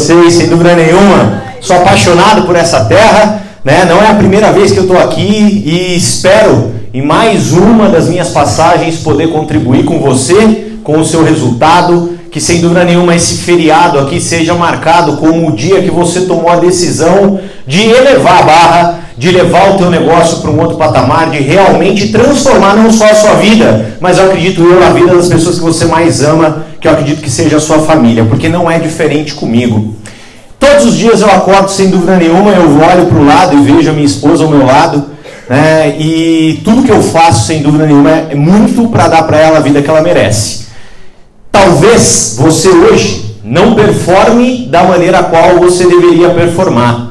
vocês, sem dúvida nenhuma. Sou apaixonado por essa terra, né? Não é a primeira vez que eu estou aqui e espero em mais uma das minhas passagens poder contribuir com você, com o seu resultado, que sem dúvida nenhuma esse feriado aqui seja marcado como o dia que você tomou a decisão de elevar a barra, de levar o teu negócio para um outro patamar, de realmente transformar não só a sua vida, mas eu acredito eu na vida das pessoas que você mais ama, que eu acredito que seja a sua família, porque não é diferente comigo. Todos os dias eu acordo sem dúvida nenhuma, eu olho para o lado e vejo a minha esposa ao meu lado, né? E tudo que eu faço sem dúvida nenhuma é muito para dar para ela a vida que ela merece. Talvez você hoje não performe da maneira a qual você deveria performar.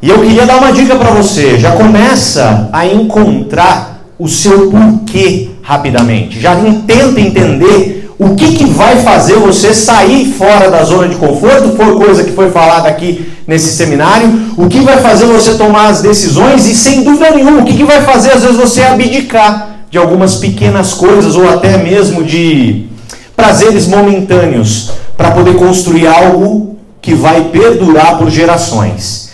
E eu queria dar uma dica para você. Já começa a encontrar o seu porquê rapidamente. Já tenta entender o que, que vai fazer você sair fora da zona de conforto, foi coisa que foi falada aqui nesse seminário, o que vai fazer você tomar as decisões e sem dúvida nenhuma, o que, que vai fazer às vezes você abdicar de algumas pequenas coisas ou até mesmo de prazeres momentâneos para poder construir algo que vai perdurar por gerações.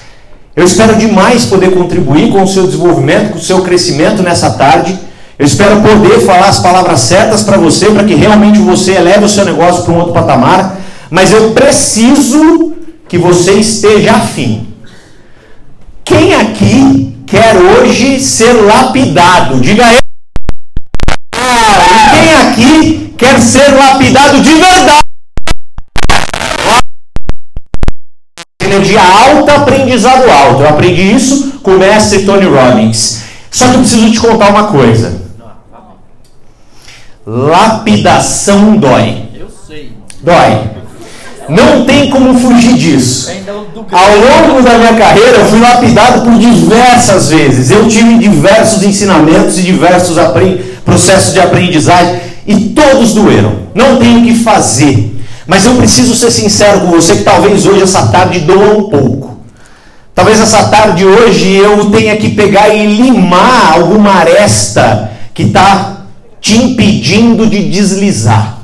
Eu espero demais poder contribuir com o seu desenvolvimento, com o seu crescimento nessa tarde. Eu espero poder falar as palavras certas para você, para que realmente você eleve o seu negócio para um outro patamar. Mas eu preciso que você esteja afim. Quem aqui quer hoje ser lapidado? Diga eu. Ah, e quem aqui quer ser lapidado de verdade? Energia alta, aprendizado alto. Eu aprendi isso com o mestre Tony Robbins. Só que eu preciso te contar uma coisa. Lapidação dói. Eu sei. Dói. Não tem como fugir disso. Ao longo da minha carreira, eu fui lapidado por diversas vezes. Eu tive diversos ensinamentos e diversos processos de aprendizagem e todos doeram. Não tenho o que fazer. Mas eu preciso ser sincero com você que talvez hoje essa tarde doa um pouco. Talvez essa tarde hoje eu tenha que pegar e limar alguma aresta que está te impedindo de deslizar.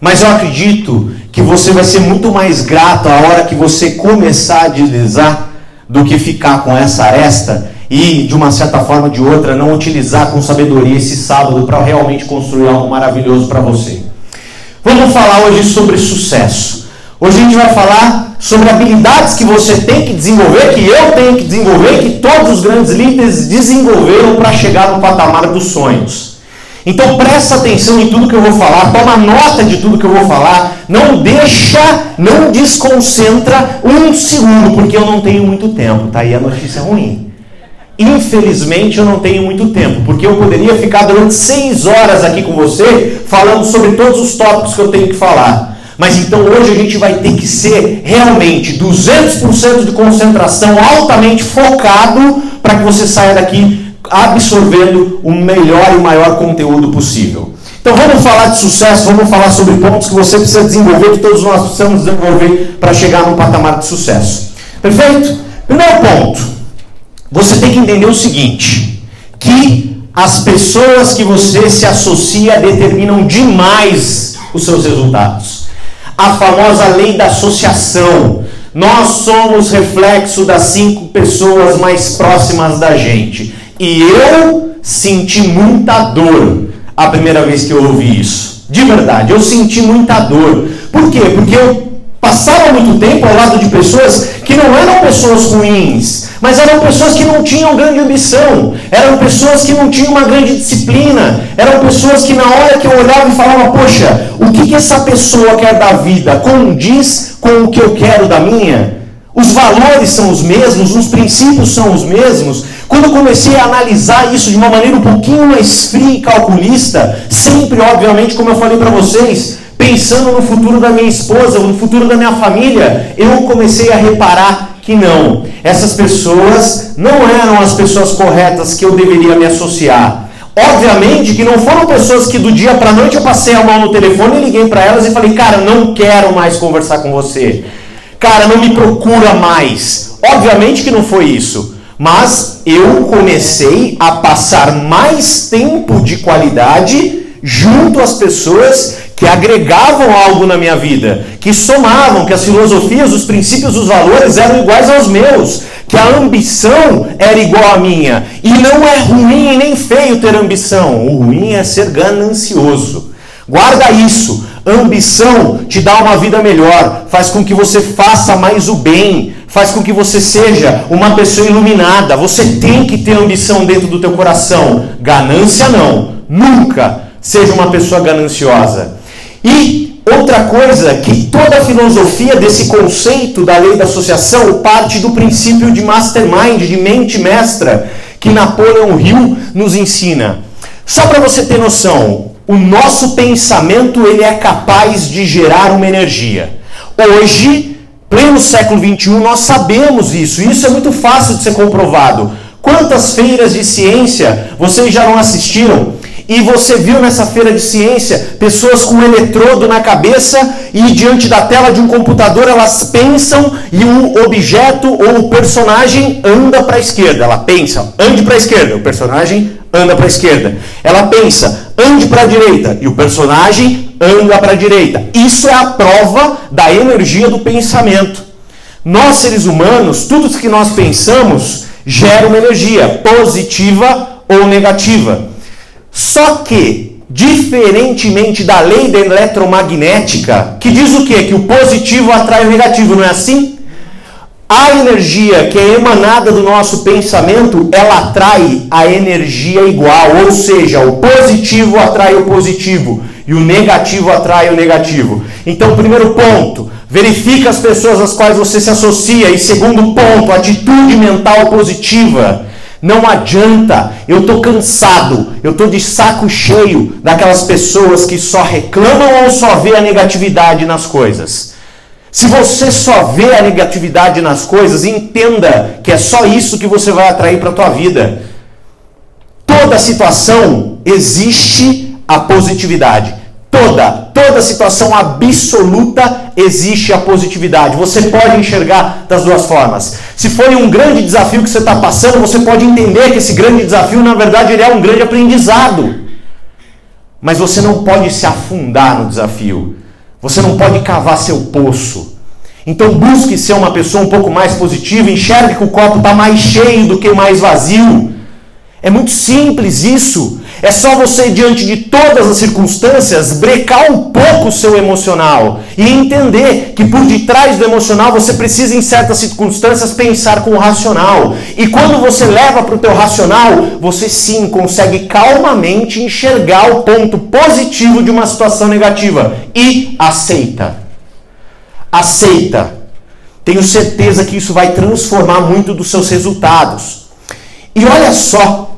Mas eu acredito que você vai ser muito mais grato a hora que você começar a deslizar do que ficar com essa aresta e, de uma certa forma ou de outra, não utilizar com sabedoria esse sábado para realmente construir algo maravilhoso para você. Vamos falar hoje sobre sucesso. Hoje a gente vai falar sobre habilidades que você tem que desenvolver, que eu tenho que desenvolver, que todos os grandes líderes desenvolveram para chegar no patamar dos sonhos. Então presta atenção em tudo que eu vou falar, toma nota de tudo que eu vou falar, não deixa, não desconcentra um segundo, porque eu não tenho muito tempo, tá aí a notícia ruim. Infelizmente eu não tenho muito tempo, porque eu poderia ficar durante seis horas aqui com você falando sobre todos os tópicos que eu tenho que falar. Mas então hoje a gente vai ter que ser realmente 200% de concentração, altamente focado, para que você saia daqui absorvendo o melhor e maior conteúdo possível. Então vamos falar de sucesso, vamos falar sobre pontos que você precisa desenvolver, que todos nós precisamos desenvolver para chegar num patamar de sucesso. Perfeito? Primeiro ponto, você tem que entender o seguinte, que as pessoas que você se associa determinam demais os seus resultados. A famosa lei da associação. Nós somos reflexo das cinco pessoas mais próximas da gente. E eu senti muita dor a primeira vez que eu ouvi isso. De verdade, eu senti muita dor. Por quê? Porque eu passava muito tempo ao lado de pessoas que não eram pessoas ruins, mas eram pessoas que não tinham grande ambição, eram pessoas que não tinham uma grande disciplina, eram pessoas que na hora que eu olhava e falava, poxa, o que, que essa pessoa quer da vida condiz com o que eu quero da minha? Os valores são os mesmos, os princípios são os mesmos. Quando eu comecei a analisar isso de uma maneira um pouquinho mais fria e calculista, sempre, obviamente, como eu falei para vocês, pensando no futuro da minha esposa, no futuro da minha família, eu comecei a reparar que não. Essas pessoas não eram as pessoas corretas que eu deveria me associar. Obviamente que não foram pessoas que do dia para noite eu passei a mão no telefone e liguei para elas e falei, cara, não quero mais conversar com você. Cara, não me procura mais. Obviamente que não foi isso. Mas eu comecei a passar mais tempo de qualidade junto às pessoas que agregavam algo na minha vida, que somavam, que as filosofias, os princípios, os valores eram iguais aos meus, que a ambição era igual à minha. E não é ruim nem feio ter ambição, o ruim é ser ganancioso. Guarda isso. Ambição te dá uma vida melhor, faz com que você faça mais o bem, faz com que você seja uma pessoa iluminada. Você tem que ter ambição dentro do teu coração. Ganância não. Nunca seja uma pessoa gananciosa. E outra coisa, que toda a filosofia desse conceito da lei da associação parte do princípio de mastermind, de mente mestra, que Napoleão Hill nos ensina. Só para você ter noção, o nosso pensamento ele é capaz de gerar uma energia. Hoje, pleno século XXI, nós sabemos isso. E isso é muito fácil de ser comprovado. Quantas feiras de ciência vocês já não assistiram? E você viu nessa feira de ciência pessoas com um eletrodo na cabeça e diante da tela de um computador elas pensam e o objeto ou o personagem anda para a esquerda. Ela pensa, ande para a esquerda, o personagem anda para a esquerda. Ela pensa, ande para a direita e o personagem anda para a direita. Isso é a prova da energia do pensamento. Nós seres humanos, tudo que nós pensamos gera uma energia positiva ou negativa. Só que, diferentemente da lei da eletromagnética, que diz o quê? Que o positivo atrai o negativo, não é assim? A energia que é emanada do nosso pensamento, ela atrai a energia igual, ou seja, o positivo atrai o positivo e o negativo atrai o negativo. Então, primeiro ponto, verifica as pessoas às quais você se associa e segundo ponto, atitude mental positiva. Não adianta, eu estou cansado, eu estou de saco cheio daquelas pessoas que só reclamam ou só vê a negatividade nas coisas. Se você só vê a negatividade nas coisas, entenda que é só isso que você vai atrair para a tua vida. Toda situação existe a positividade. Toda, toda situação absoluta existe a positividade. Você pode enxergar das duas formas. Se foi um grande desafio que você está passando, você pode entender que esse grande desafio, na verdade, ele é um grande aprendizado. Mas você não pode se afundar no desafio. Você não pode cavar seu poço. Então busque ser uma pessoa um pouco mais positiva, enxergue que o copo está mais cheio do que mais vazio. É muito simples isso. É só você, diante de todas as circunstâncias, brecar um pouco o seu emocional e entender que por detrás do emocional você precisa, em certas circunstâncias, pensar com o racional. E quando você leva para o teu racional, você sim consegue calmamente enxergar o ponto positivo de uma situação negativa e aceita. Aceita. Tenho certeza que isso vai transformar muito dos seus resultados. E olha só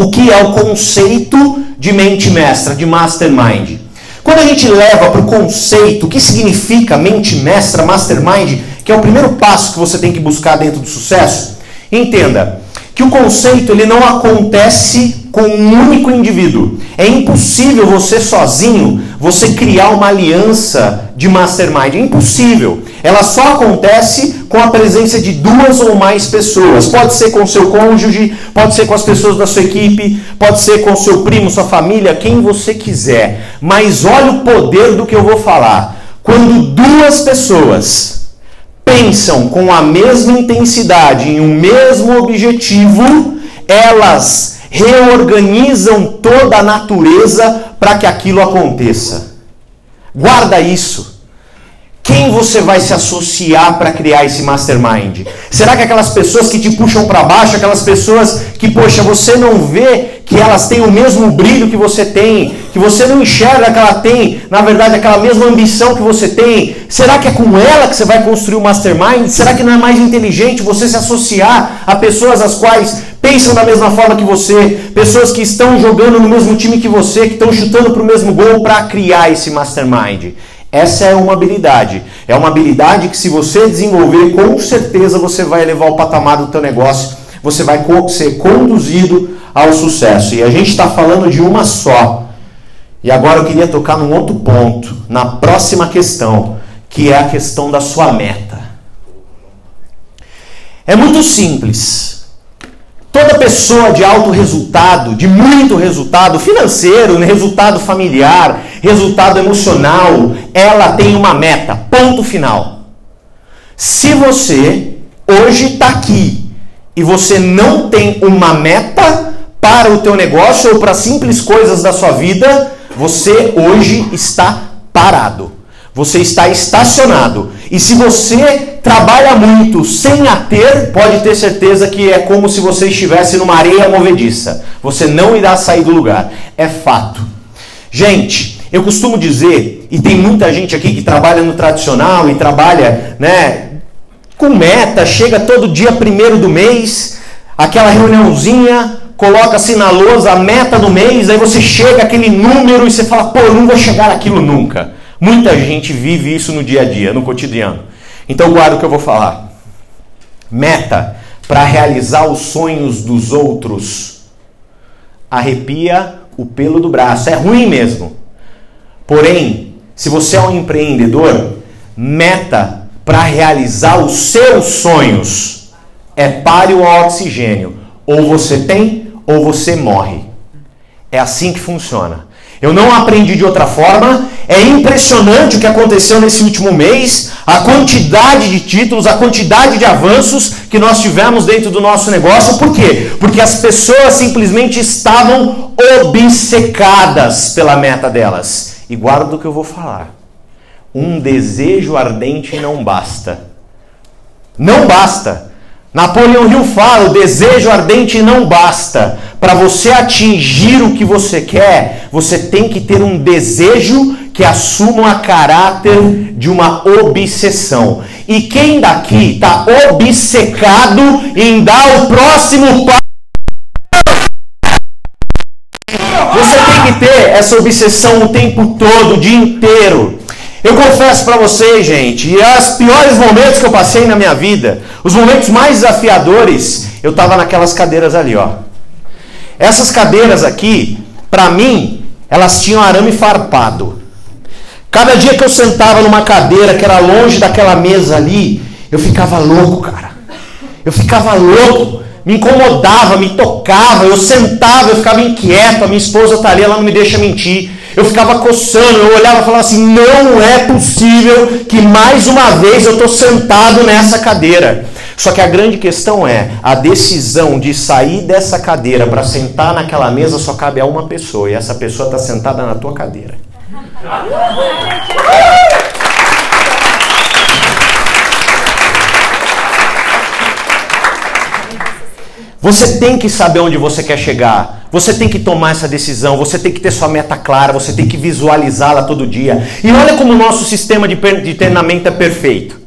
o que é o conceito de mente mestra, de mastermind. Quando a gente leva para o conceito, o que significa mente mestra, mastermind, que é o primeiro passo que você tem que buscar dentro do sucesso, entenda que o conceito ele não acontece com um único indivíduo. É impossível você sozinho, você criar uma aliança de mastermind. É impossível. Ela só acontece com a presença de duas ou mais pessoas. Pode ser com seu cônjuge, pode ser com as pessoas da sua equipe, pode ser com seu primo, sua família, quem você quiser. Mas olha o poder do que eu vou falar. Quando duas pessoas pensam com a mesma intensidade em um mesmo objetivo, elas reorganizam toda a natureza para que aquilo aconteça. Guarda isso. Quem você vai se associar para criar esse mastermind? Será que aquelas pessoas que te puxam para baixo, aquelas pessoas que, poxa, você não vê que elas têm o mesmo brilho que você tem, que você não enxerga que ela tem, na verdade, aquela mesma ambição que você tem? Será que é com ela que você vai construir o mastermind? Será que não é mais inteligente você se associar a pessoas as quais pensam da mesma forma que você, pessoas que estão jogando no mesmo time que você, que estão chutando para o mesmo gol para criar esse mastermind? Essa é uma habilidade. É uma habilidade que se você desenvolver, com certeza você vai elevar o patamar do teu negócio, você vai ser conduzido ao sucesso. E a gente está falando de uma só. E agora eu queria tocar num outro ponto, na próxima questão, que é a questão da sua meta. É muito simples. Toda pessoa de alto resultado, de muito resultado financeiro, resultado familiar, resultado emocional, ela tem uma meta. Ponto final. Se você hoje está aqui e você não tem uma meta para o teu negócio ou para simples coisas da sua vida, você hoje está parado. Você está estacionado. E se você trabalha muito sem a ter, pode ter certeza que é como se você estivesse numa areia movediça. Você não irá sair do lugar. É fato. Gente, eu costumo dizer, e tem muita gente aqui que trabalha no tradicional e trabalha, né, com meta, chega todo dia primeiro do mês, aquela reuniãozinha, coloca-se na lousa a meta do mês, aí você chega aquele número e você fala, pô, eu não vou chegar naquilo nunca. Muita gente vive isso no dia a dia, no cotidiano. Então guarda o que eu vou falar. Meta para realizar os sonhos dos outros. Arrepia o pelo do braço. É ruim mesmo. Porém, se você é um empreendedor, meta para realizar os seus sonhos é pare o oxigênio. Ou você tem ou você morre. É assim que funciona. Eu não aprendi de outra forma. É impressionante o que aconteceu nesse último mês, a quantidade de títulos, a quantidade de avanços que nós tivemos dentro do nosso negócio. Por quê? Porque as pessoas simplesmente estavam obcecadas pela meta delas. E guarda o que eu vou falar. Um desejo ardente não basta. Não basta. Napoleão Hill fala: o desejo ardente não basta. Para você atingir o que você quer, você tem que ter um desejo que assuma o caráter de uma obsessão. E quem daqui está obcecado em dar o próximo passo? Você tem que ter essa obsessão o tempo todo, o dia inteiro. Eu confesso para vocês, gente, e os piores momentos que eu passei na minha vida, os momentos mais desafiadores, eu estava naquelas cadeiras ali, ó. Essas cadeiras aqui, para mim, elas tinham arame farpado. Cada dia que eu sentava numa cadeira que era longe daquela mesa ali, eu ficava louco, cara. Eu ficava louco, me incomodava, me tocava, eu sentava, eu ficava inquieto, a minha esposa tá ali, ela não me deixa mentir. Eu ficava coçando, eu olhava e falava assim: não é possível que mais uma vez eu estou sentado nessa cadeira. Só que a grande questão é: a decisão de sair dessa cadeira para sentar naquela mesa só cabe a uma pessoa, e essa pessoa está sentada na tua cadeira. Você tem que saber onde você quer chegar. Você tem que tomar essa decisão. Você tem que ter sua meta clara. Você tem que visualizá-la todo dia. E olha como o nosso sistema de treinamento é perfeito.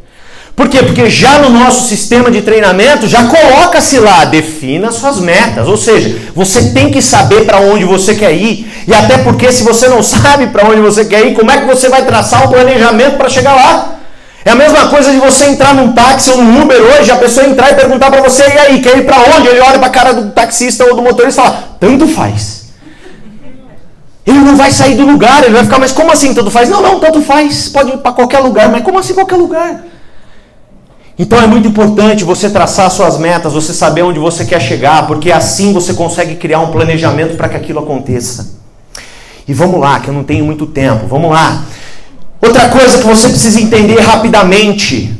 Por quê? Porque já no nosso sistema de treinamento já coloca-se lá, defina suas metas. Ou seja, você tem que saber para onde você quer ir. E até porque se você não sabe para onde você quer ir, como é que você vai traçar um planejamento para chegar lá? É a mesma coisa de você entrar num táxi ou num Uber hoje, a pessoa entrar e perguntar para você, e aí, quer ir para onde? Ele olha para a cara do taxista ou do motorista e fala, tanto faz. Ele não vai sair do lugar, ele vai ficar, mas como assim tanto faz? Não, não, tanto faz, pode ir para qualquer lugar, mas como assim qualquer lugar? Então é muito importante você traçar suas metas, você saber onde você quer chegar, porque assim você consegue criar um planejamento para que aquilo aconteça. E vamos lá, que eu não tenho muito tempo, vamos lá. Outra coisa que você precisa entender rapidamente: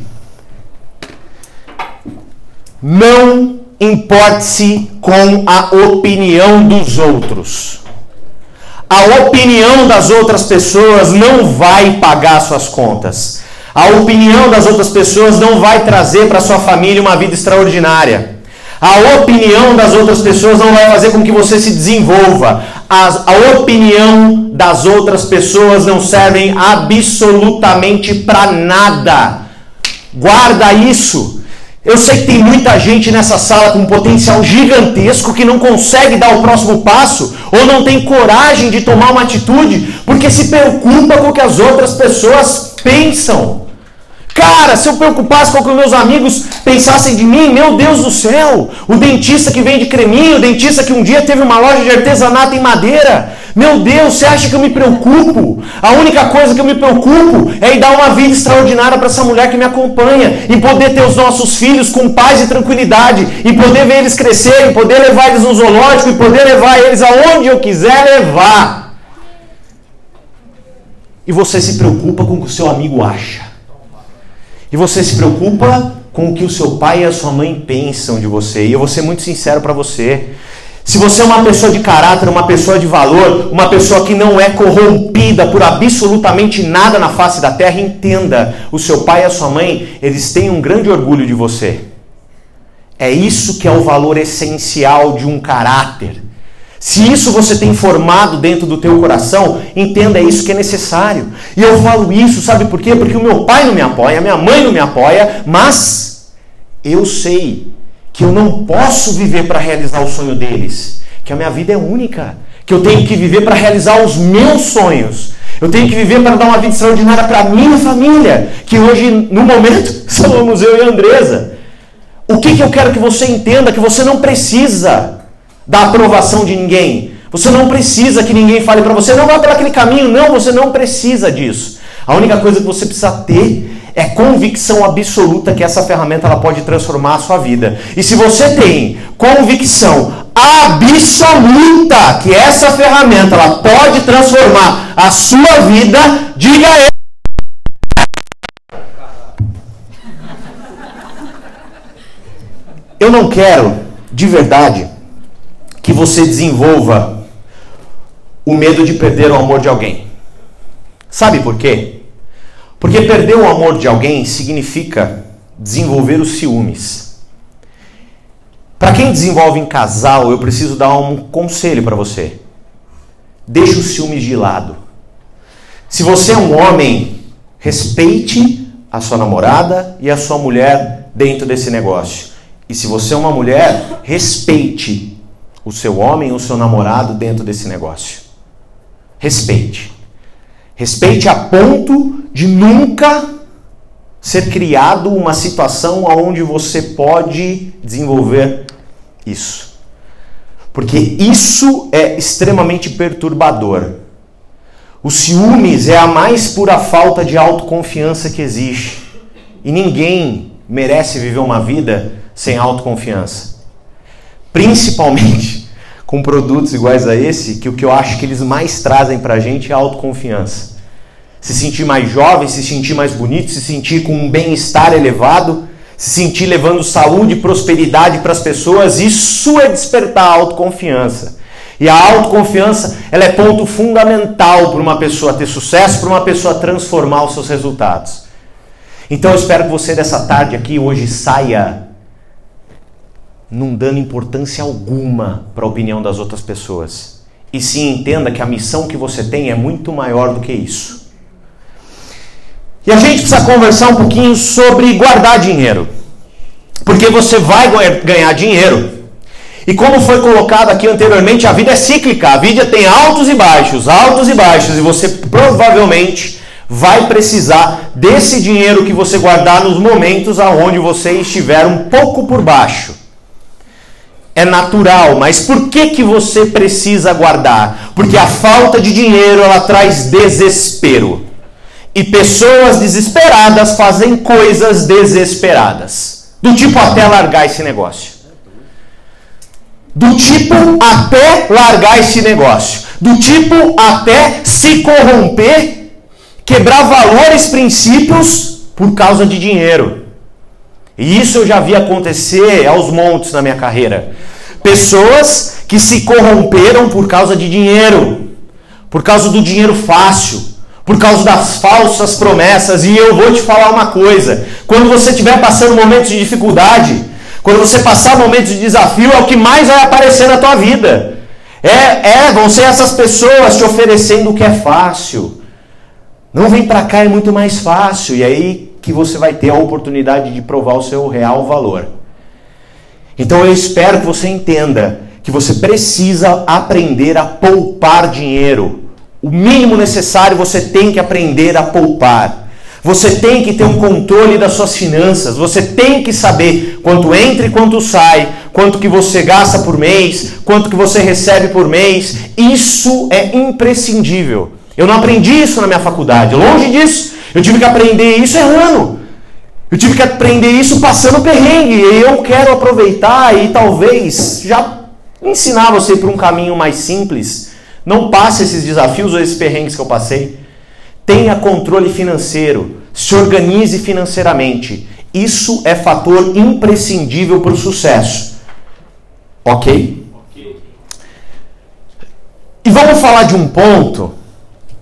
não importe-se com a opinião dos outros. A opinião das outras pessoas não vai pagar suas contas. A opinião das outras pessoas não vai trazer para sua família uma vida extraordinária. A opinião das outras pessoas não vai fazer com que você se desenvolva. A, a opinião das outras pessoas não servem absolutamente para nada. Guarda isso. Eu sei que tem muita gente nessa sala com um potencial gigantesco que não consegue dar o próximo passo ou não tem coragem de tomar uma atitude porque se preocupa com o que as outras pessoas pensam. Cara, se eu preocupasse com o que meus amigos pensassem de mim, meu Deus do céu, o dentista que vende creminho, o dentista que um dia teve uma loja de artesanato em madeira, meu Deus, você acha que eu me preocupo? A única coisa que eu me preocupo é em dar uma vida extraordinária para essa mulher que me acompanha, e poder ter os nossos filhos com paz e tranquilidade, e poder ver eles crescerem, poder levar eles no zoológico, e poder levar eles aonde eu quiser levar. E você se preocupa com o que o seu amigo acha. E você se preocupa com o que o seu pai e a sua mãe pensam de você. E eu vou ser muito sincero para você. Se você é uma pessoa de caráter, uma pessoa de valor, uma pessoa que não é corrompida por absolutamente nada na face da terra, entenda: o seu pai e a sua mãe, eles têm um grande orgulho de você. É isso que é o valor essencial de um caráter. Se isso você tem formado dentro do teu coração, entenda é isso que é necessário. E eu falo isso, sabe por quê? Porque o meu pai não me apoia, a minha mãe não me apoia, mas eu sei que eu não posso viver para realizar o sonho deles, que a minha vida é única, que eu tenho que viver para realizar os meus sonhos. Eu tenho que viver para dar uma vida extraordinária para minha família, que hoje, no momento, somos eu e a Andresa. O que, que eu quero que você entenda? Que você não precisa da aprovação de ninguém. Você não precisa que ninguém fale para você, não vá por aquele caminho. Não, você não precisa disso. A única coisa que você precisa ter é convicção absoluta que essa ferramenta ela pode transformar a sua vida. E se você tem convicção absoluta que essa ferramenta ela pode transformar a sua vida, diga ele. Eu não quero, de verdade, que você desenvolva o medo de perder o amor de alguém. Sabe por quê? Porque perder o amor de alguém significa desenvolver os ciúmes. Para quem desenvolve em casal, eu preciso dar um conselho para você. Deixe os ciúmes de lado. Se você é um homem, respeite a sua namorada e a sua mulher dentro desse negócio. E se você é uma mulher, respeite o seu homem o seu namorado dentro desse negócio. Respeite. Respeite a ponto de nunca ser criado uma situação onde você pode desenvolver isso. Porque isso é extremamente perturbador. O ciúmes é a mais pura falta de autoconfiança que existe. E ninguém merece viver uma vida sem autoconfiança. Principalmente com produtos iguais a esse, que o que eu acho que eles mais trazem para a gente é a autoconfiança. Se sentir mais jovem, se sentir mais bonito, se sentir com um bem-estar elevado, se sentir levando saúde e prosperidade para as pessoas, isso é despertar a autoconfiança. E a autoconfiança ela é ponto fundamental para uma pessoa ter sucesso, para uma pessoa transformar os seus resultados. Então eu espero que você dessa tarde aqui hoje saia não dando importância alguma para a opinião das outras pessoas. E sim entenda que a missão que você tem é muito maior do que isso. E a gente precisa conversar um pouquinho sobre guardar dinheiro. Porque você vai ganhar dinheiro. E como foi colocado aqui anteriormente, a vida é cíclica, a vida tem altos e baixos, altos e baixos, e você provavelmente vai precisar desse dinheiro que você guardar nos momentos aonde você estiver um pouco por baixo é natural, mas por que que você precisa guardar? Porque a falta de dinheiro ela traz desespero. E pessoas desesperadas fazem coisas desesperadas. Do tipo até largar esse negócio. Do tipo até largar esse negócio. Do tipo até se corromper, quebrar valores, princípios por causa de dinheiro. E isso eu já vi acontecer aos montes na minha carreira. Pessoas que se corromperam por causa de dinheiro, por causa do dinheiro fácil, por causa das falsas promessas. E eu vou te falar uma coisa: quando você estiver passando momentos de dificuldade, quando você passar momentos de desafio, é o que mais vai aparecer na tua vida. É, é vão ser essas pessoas te oferecendo o que é fácil. Não vem para cá, é muito mais fácil. E aí que você vai ter a oportunidade de provar o seu real valor. Então eu espero que você entenda que você precisa aprender a poupar dinheiro. O mínimo necessário você tem que aprender a poupar. Você tem que ter um controle das suas finanças. Você tem que saber quanto entra e quanto sai, quanto que você gasta por mês, quanto que você recebe por mês. Isso é imprescindível. Eu não aprendi isso na minha faculdade. Longe disso. Eu tive que aprender isso errando. Eu tive que aprender isso passando perrengue. E eu quero aproveitar e talvez já ensinar você para um caminho mais simples. Não passe esses desafios ou esses perrengues que eu passei. tenha controle financeiro, se organize financeiramente. Isso é fator imprescindível para o sucesso. Ok? E vamos falar de um ponto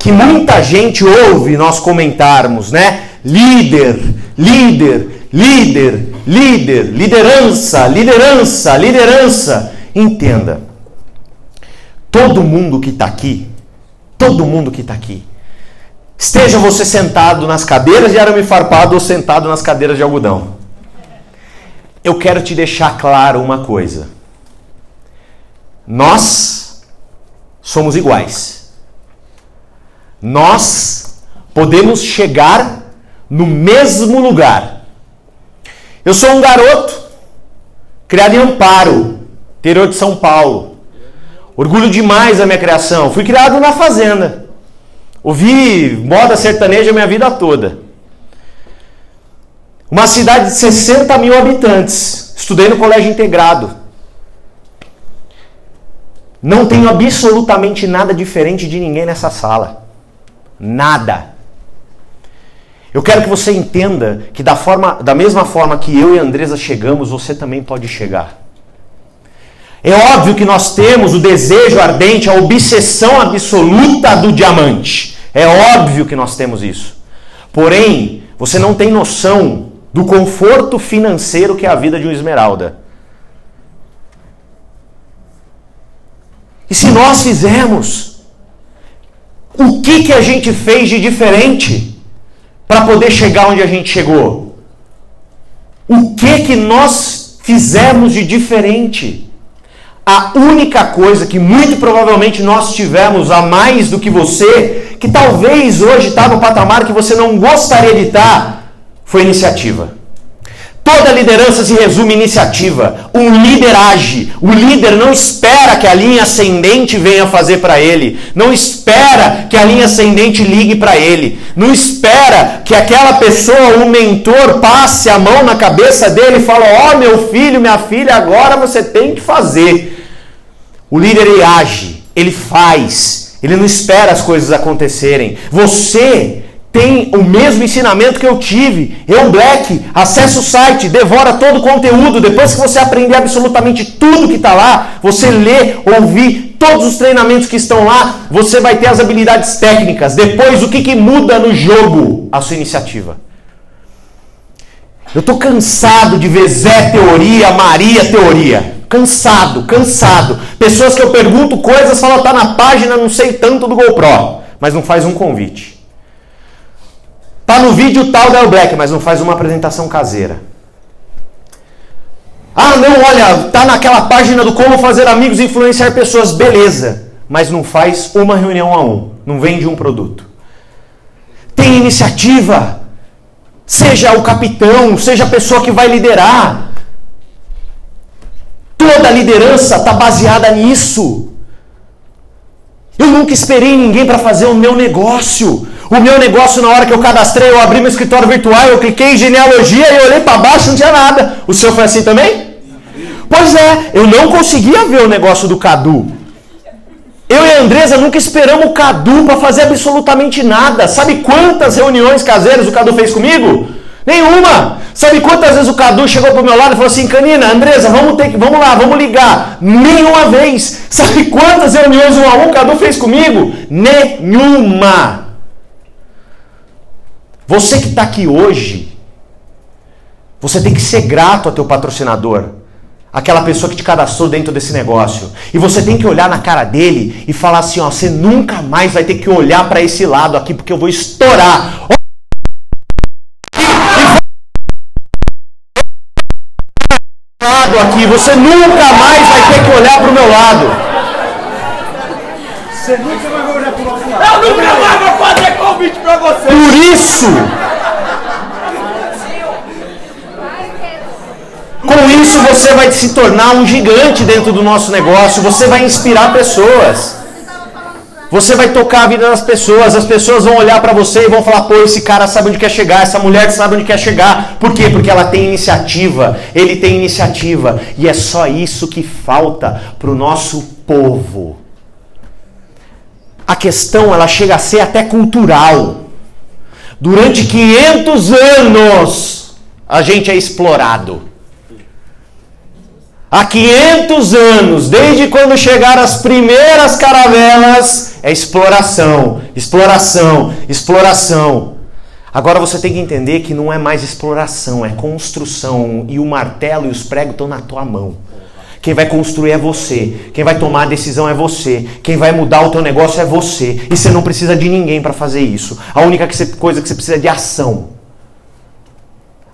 que muita gente ouve nós comentarmos, né? Líder, líder, líder, líder, liderança, liderança, liderança. Entenda, todo mundo que está aqui, todo mundo que está aqui, esteja você sentado nas cadeiras de arame farpado ou sentado nas cadeiras de algodão, eu quero te deixar claro uma coisa. Nós somos iguais. Nós podemos chegar no mesmo lugar. Eu sou um garoto criado em Amparo, interior de São Paulo. Orgulho demais da minha criação. Fui criado na fazenda. Ouvi moda sertaneja minha vida toda. Uma cidade de 60 mil habitantes. Estudei no colégio integrado. Não tenho absolutamente nada diferente de ninguém nessa sala. Nada. Eu quero que você entenda que da, forma, da mesma forma que eu e a Andresa chegamos, você também pode chegar. É óbvio que nós temos o desejo ardente, a obsessão absoluta do diamante. É óbvio que nós temos isso. Porém, você não tem noção do conforto financeiro que é a vida de um esmeralda. E se nós fizermos, o que, que a gente fez de diferente para poder chegar onde a gente chegou? O que que nós fizemos de diferente? A única coisa que muito provavelmente nós tivemos a mais do que você, que talvez hoje está no patamar que você não gostaria de estar, foi iniciativa. Toda liderança se resume em iniciativa. Um líder age. O líder não espera que a linha ascendente venha fazer para ele. Não espera que a linha ascendente ligue para ele. Não espera que aquela pessoa, o mentor, passe a mão na cabeça dele e fale: Ó, oh, meu filho, minha filha, agora você tem que fazer. O líder ele age, ele faz. Ele não espera as coisas acontecerem. Você tem o mesmo ensinamento que eu tive. Eu, Black, acessa o site, devora todo o conteúdo. Depois que você aprender absolutamente tudo que está lá, você lê, ouvir todos os treinamentos que estão lá, você vai ter as habilidades técnicas. Depois, o que, que muda no jogo? A sua iniciativa. Eu estou cansado de ver Zé teoria, Maria teoria. Cansado, cansado. Pessoas que eu pergunto coisas, falam, tá na página, não sei tanto do GoPro, mas não faz um convite. Tá no vídeo tal da Black, mas não faz uma apresentação caseira. Ah, não, olha, tá naquela página do como fazer amigos e influenciar pessoas, beleza, mas não faz uma reunião a um, não vende um produto. Tem iniciativa. Seja o capitão, seja a pessoa que vai liderar. Toda liderança está baseada nisso. Eu nunca esperei ninguém para fazer o meu negócio. O meu negócio, na hora que eu cadastrei, eu abri meu escritório virtual, eu cliquei em genealogia e olhei para baixo, não tinha nada. O seu foi assim também? Pois é, eu não conseguia ver o negócio do Cadu. Eu e a Andresa nunca esperamos o Cadu para fazer absolutamente nada. Sabe quantas reuniões caseiras o Cadu fez comigo? Nenhuma! Sabe quantas vezes o Cadu chegou pro meu lado e falou assim, Canina, Andresa, vamos ter que, vamos lá, vamos ligar. Nenhuma vez. Sabe quantas reuniões um a um o Cadu fez comigo? Nenhuma. Você que está aqui hoje, você tem que ser grato ao teu patrocinador, aquela pessoa que te cadastrou dentro desse negócio. E você tem que olhar na cara dele e falar assim, ó, você nunca mais vai ter que olhar para esse lado aqui porque eu vou estourar. aqui, você nunca mais vai ter que olhar para o meu lado. Você nunca vai olhar para o meu lado. Eu nunca mais vou fazer convite para você. Por isso, com isso você vai se tornar um gigante dentro do nosso negócio, você vai inspirar pessoas. Você vai tocar a vida das pessoas, as pessoas vão olhar para você e vão falar: pô, esse cara sabe onde quer chegar, essa mulher sabe onde quer chegar. Por quê? Porque ela tem iniciativa, ele tem iniciativa. E é só isso que falta para o nosso povo. A questão ela chega a ser até cultural. Durante 500 anos, a gente é explorado. Há 500 anos, desde quando chegaram as primeiras caravelas, é exploração, exploração, exploração. Agora você tem que entender que não é mais exploração, é construção. E o martelo e os pregos estão na tua mão. Quem vai construir é você. Quem vai tomar a decisão é você. Quem vai mudar o teu negócio é você. E você não precisa de ninguém para fazer isso. A única coisa que você precisa é de ação.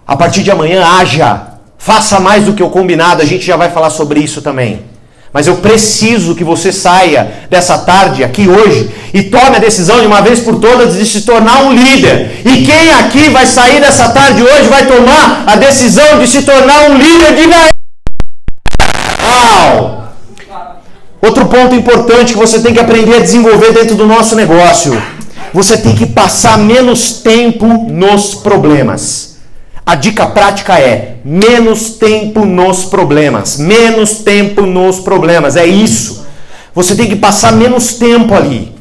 A partir de amanhã, haja. Faça mais do que o combinado. A gente já vai falar sobre isso também. Mas eu preciso que você saia dessa tarde aqui hoje e tome a decisão de uma vez por todas de se tornar um líder. E quem aqui vai sair dessa tarde hoje vai tomar a decisão de se tornar um líder de Uau! Outro ponto importante que você tem que aprender a desenvolver dentro do nosso negócio. Você tem que passar menos tempo nos problemas. A dica prática é menos tempo nos problemas. Menos tempo nos problemas. É isso. Você tem que passar menos tempo ali.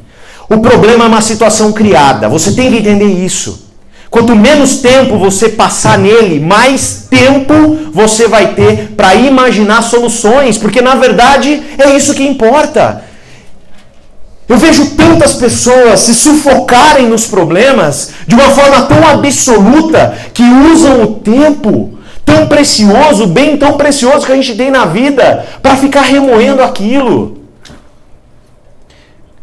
O problema é uma situação criada. Você tem que entender isso. Quanto menos tempo você passar nele, mais tempo você vai ter para imaginar soluções, porque na verdade é isso que importa. Eu vejo tantas pessoas se sufocarem nos problemas de uma forma tão absoluta que usam o tempo tão precioso, bem tão precioso que a gente tem na vida, para ficar remoendo aquilo.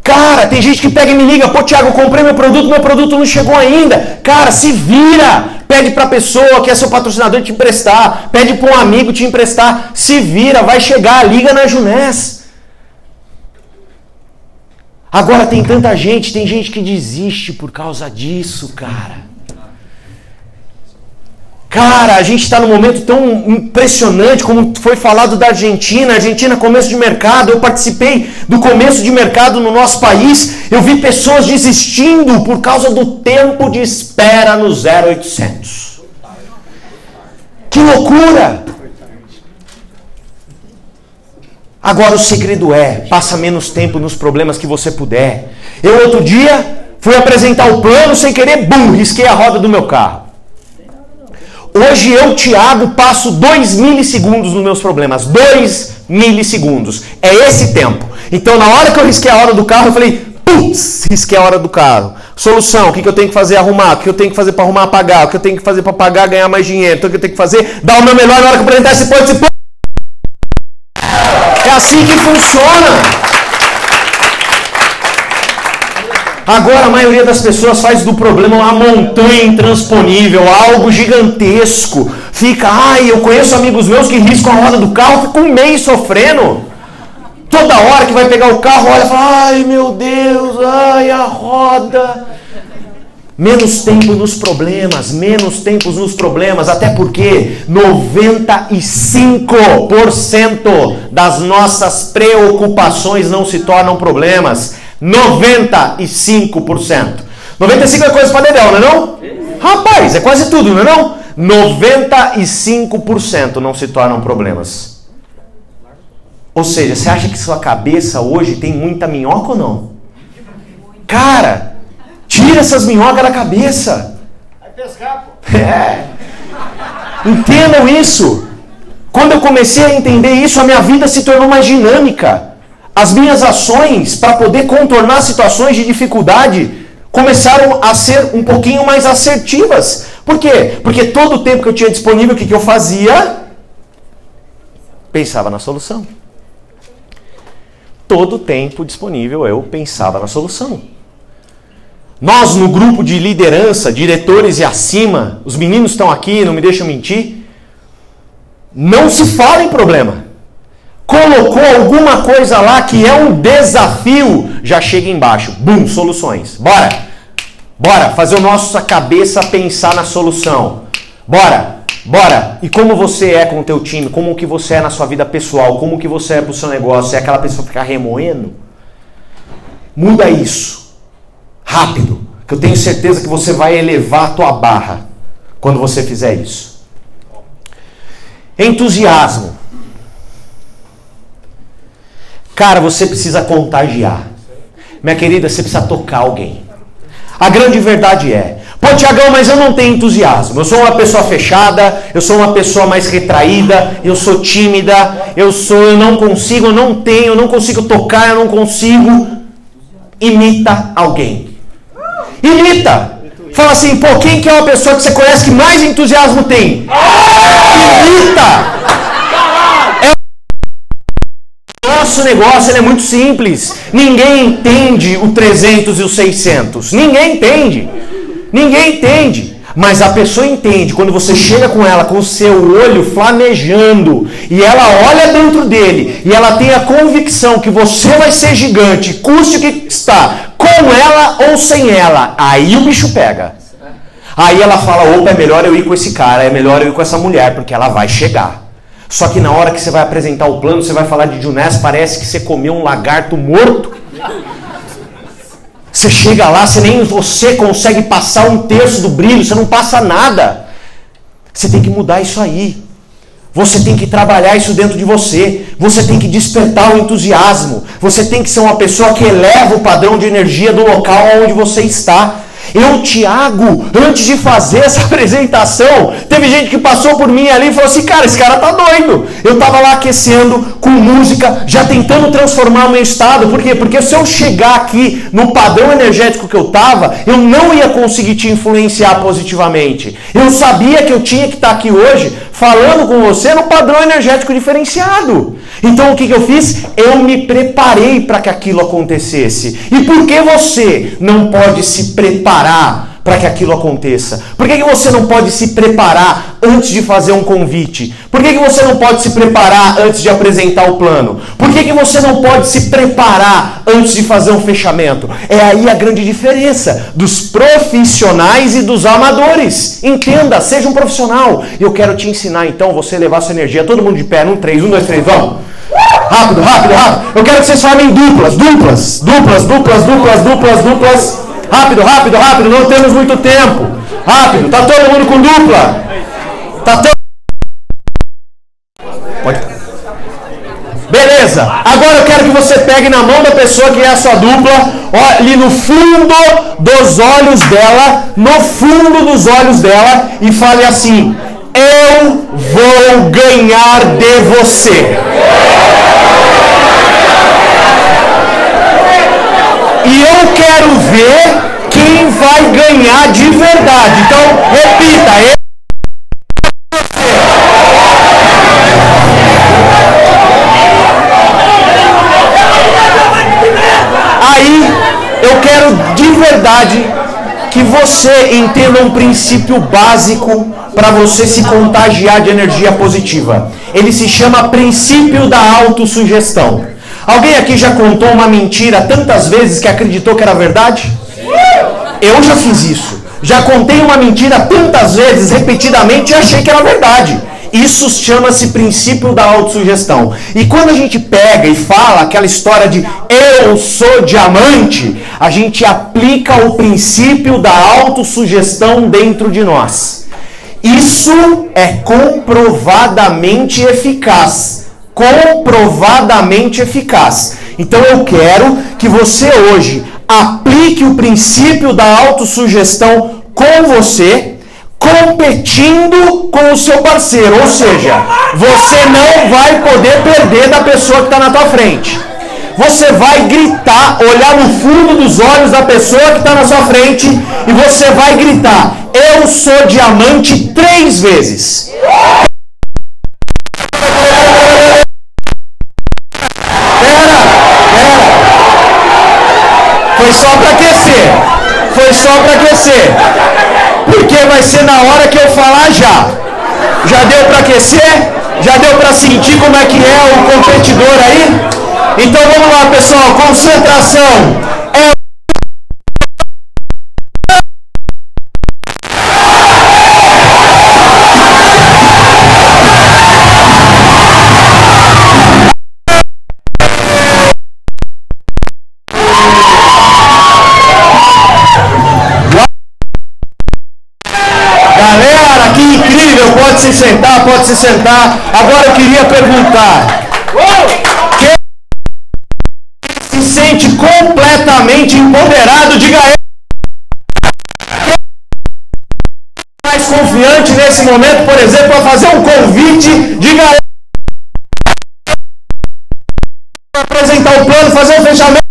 Cara, tem gente que pega e me liga, pô, Thiago, comprei meu produto, meu produto não chegou ainda. Cara, se vira. Pede para a pessoa que é seu patrocinador te emprestar. Pede para um amigo te emprestar. Se vira, vai chegar, liga na Junés. Agora tem tanta gente, tem gente que desiste por causa disso, cara. Cara, a gente está num momento tão impressionante como foi falado da Argentina. Argentina, começo de mercado. Eu participei do começo de mercado no nosso país. Eu vi pessoas desistindo por causa do tempo de espera no 0800. Que loucura! Agora o segredo é: passa menos tempo nos problemas que você puder. Eu outro dia fui apresentar o plano sem querer, bum, risquei a roda do meu carro. Hoje eu, Tiago, passo 2 milissegundos nos meus problemas. 2 milissegundos. É esse tempo. Então, na hora que eu risquei a hora do carro, eu falei, putz, risquei a hora do carro. Solução, o que, que eu tenho que fazer? Arrumar. O que eu tenho que fazer para arrumar, pagar. O que eu tenho que fazer para pagar, ganhar mais dinheiro. Então, o que eu tenho que fazer? Dar o meu melhor na hora que eu apresentar esse ponto. É assim que funciona. Agora a maioria das pessoas faz do problema uma montanha intransponível, algo gigantesco. Fica, ai, eu conheço amigos meus que riscam a roda do carro, ficam um sofrendo. Toda hora que vai pegar o carro, olha e fala, ai meu Deus, ai a roda. Menos tempo nos problemas, menos tempo nos problemas, até porque 95% das nossas preocupações não se tornam problemas. 95%. 95% é coisa para dedéu, não é não? Rapaz, é quase tudo, não é não? 95% não se tornam problemas. Ou seja, você acha que sua cabeça hoje tem muita minhoca ou não? Cara, tira essas minhocas da cabeça. Vai pescar, pô. É. Entendam isso. Quando eu comecei a entender isso, a minha vida se tornou mais dinâmica as minhas ações para poder contornar situações de dificuldade começaram a ser um pouquinho mais assertivas. Por quê? Porque todo o tempo que eu tinha disponível, o que, que eu fazia? Pensava na solução. Todo o tempo disponível eu pensava na solução. Nós, no grupo de liderança, diretores e acima, os meninos estão aqui, não me deixam mentir, não se fala em problema colocou alguma coisa lá que é um desafio, já chega embaixo. Bum, soluções. Bora. Bora fazer o nossa cabeça pensar na solução. Bora. Bora. E como você é com o teu time, como que você é na sua vida pessoal, como que você é pro seu negócio, é aquela pessoa ficar remoendo? Muda isso. Rápido. Que eu tenho certeza que você vai elevar a tua barra quando você fizer isso. Entusiasmo. Cara, você precisa contagiar. Minha querida, você precisa tocar alguém. A grande verdade é, Pô, Tiagão, mas eu não tenho entusiasmo. Eu sou uma pessoa fechada, eu sou uma pessoa mais retraída, eu sou tímida, eu sou, eu não consigo, eu não tenho, eu não consigo tocar, eu não consigo. Imita alguém. Imita. Fala assim, pô, quem que é uma pessoa que você conhece que mais entusiasmo tem? Imita. Nosso negócio é muito simples. Ninguém entende o 300 e o 600. Ninguém entende. Ninguém entende. Mas a pessoa entende quando você chega com ela com o seu olho flamejando e ela olha dentro dele e ela tem a convicção que você vai ser gigante, custe o que está, com ela ou sem ela. Aí o bicho pega. Aí ela fala: opa, é melhor eu ir com esse cara, é melhor eu ir com essa mulher, porque ela vai chegar. Só que na hora que você vai apresentar o plano, você vai falar de Junés, parece que você comeu um lagarto morto. Você chega lá, você nem você consegue passar um terço do brilho, você não passa nada. Você tem que mudar isso aí. Você tem que trabalhar isso dentro de você. Você tem que despertar o entusiasmo. Você tem que ser uma pessoa que eleva o padrão de energia do local onde você está. Eu, Tiago, antes de fazer essa apresentação, teve gente que passou por mim ali e falou assim: cara, esse cara tá doido. Eu tava lá aquecendo com música, já tentando transformar o meu estado. Por quê? Porque se eu chegar aqui no padrão energético que eu tava, eu não ia conseguir te influenciar positivamente. Eu sabia que eu tinha que estar tá aqui hoje falando com você no padrão energético diferenciado. Então o que, que eu fiz? Eu me preparei para que aquilo acontecesse. E por que você não pode se preparar para que aquilo aconteça? Por que, que você não pode se preparar antes de fazer um convite? Por que, que você não pode se preparar antes de apresentar o plano? Por que, que você não pode se preparar antes de fazer um fechamento? É aí a grande diferença dos profissionais e dos amadores. Entenda, seja um profissional. E eu quero te ensinar então você levar sua energia. Todo mundo de pé, num três, um, dois, três, vamos. Rápido, rápido, rápido. Eu quero que vocês formem duplas, duplas, duplas, duplas, duplas, duplas, duplas. Rápido, rápido, rápido, não temos muito tempo. Rápido, tá todo mundo com dupla? Tá todo Pode. Beleza. Agora eu quero que você pegue na mão da pessoa que é a sua dupla, olhe no fundo dos olhos dela, no fundo dos olhos dela e fale assim: Eu vou ganhar de você. E eu quero ver quem vai ganhar de verdade. Então, repita. Eu... Aí, eu quero de verdade que você entenda um princípio básico para você se contagiar de energia positiva. Ele se chama princípio da autossugestão. Alguém aqui já contou uma mentira tantas vezes que acreditou que era verdade? Eu já fiz isso. Já contei uma mentira tantas vezes, repetidamente, e achei que era verdade. Isso chama-se princípio da autossugestão. E quando a gente pega e fala aquela história de eu sou diamante, a gente aplica o princípio da autossugestão dentro de nós. Isso é comprovadamente eficaz comprovadamente eficaz. Então eu quero que você hoje aplique o princípio da autossugestão com você, competindo com o seu parceiro. Ou seja, você não vai poder perder da pessoa que está na tua frente. Você vai gritar, olhar no fundo dos olhos da pessoa que está na sua frente e você vai gritar: Eu sou diamante três vezes. Foi só para aquecer. Foi só para aquecer. Porque vai ser na hora que eu falar já. Já deu para aquecer? Já deu para sentir como é que é o competidor aí? Então vamos lá, pessoal. Concentração. Pode se sentar. Agora eu queria perguntar: quem se sente completamente empoderado, diga confiante nesse momento, por exemplo, a fazer um convite de galera apresentar o plano, fazer um fechamento.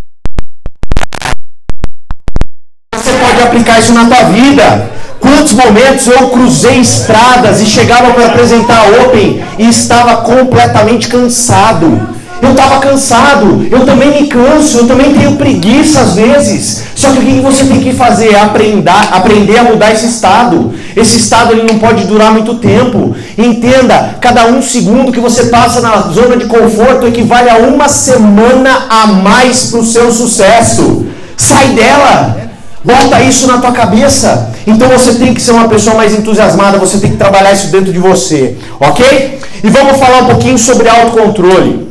Você pode aplicar isso na tua vida. Quantos momentos eu cruzei estradas e chegava para apresentar a Open e estava completamente cansado. Eu estava cansado, eu também me canso, eu também tenho preguiça às vezes. Só que o que você tem que fazer é aprender, aprender a mudar esse estado. Esse estado ele não pode durar muito tempo. Entenda, cada um segundo que você passa na zona de conforto equivale a uma semana a mais para o seu sucesso. Sai dela. Bota isso na tua cabeça. Então você tem que ser uma pessoa mais entusiasmada, você tem que trabalhar isso dentro de você, ok? E vamos falar um pouquinho sobre autocontrole.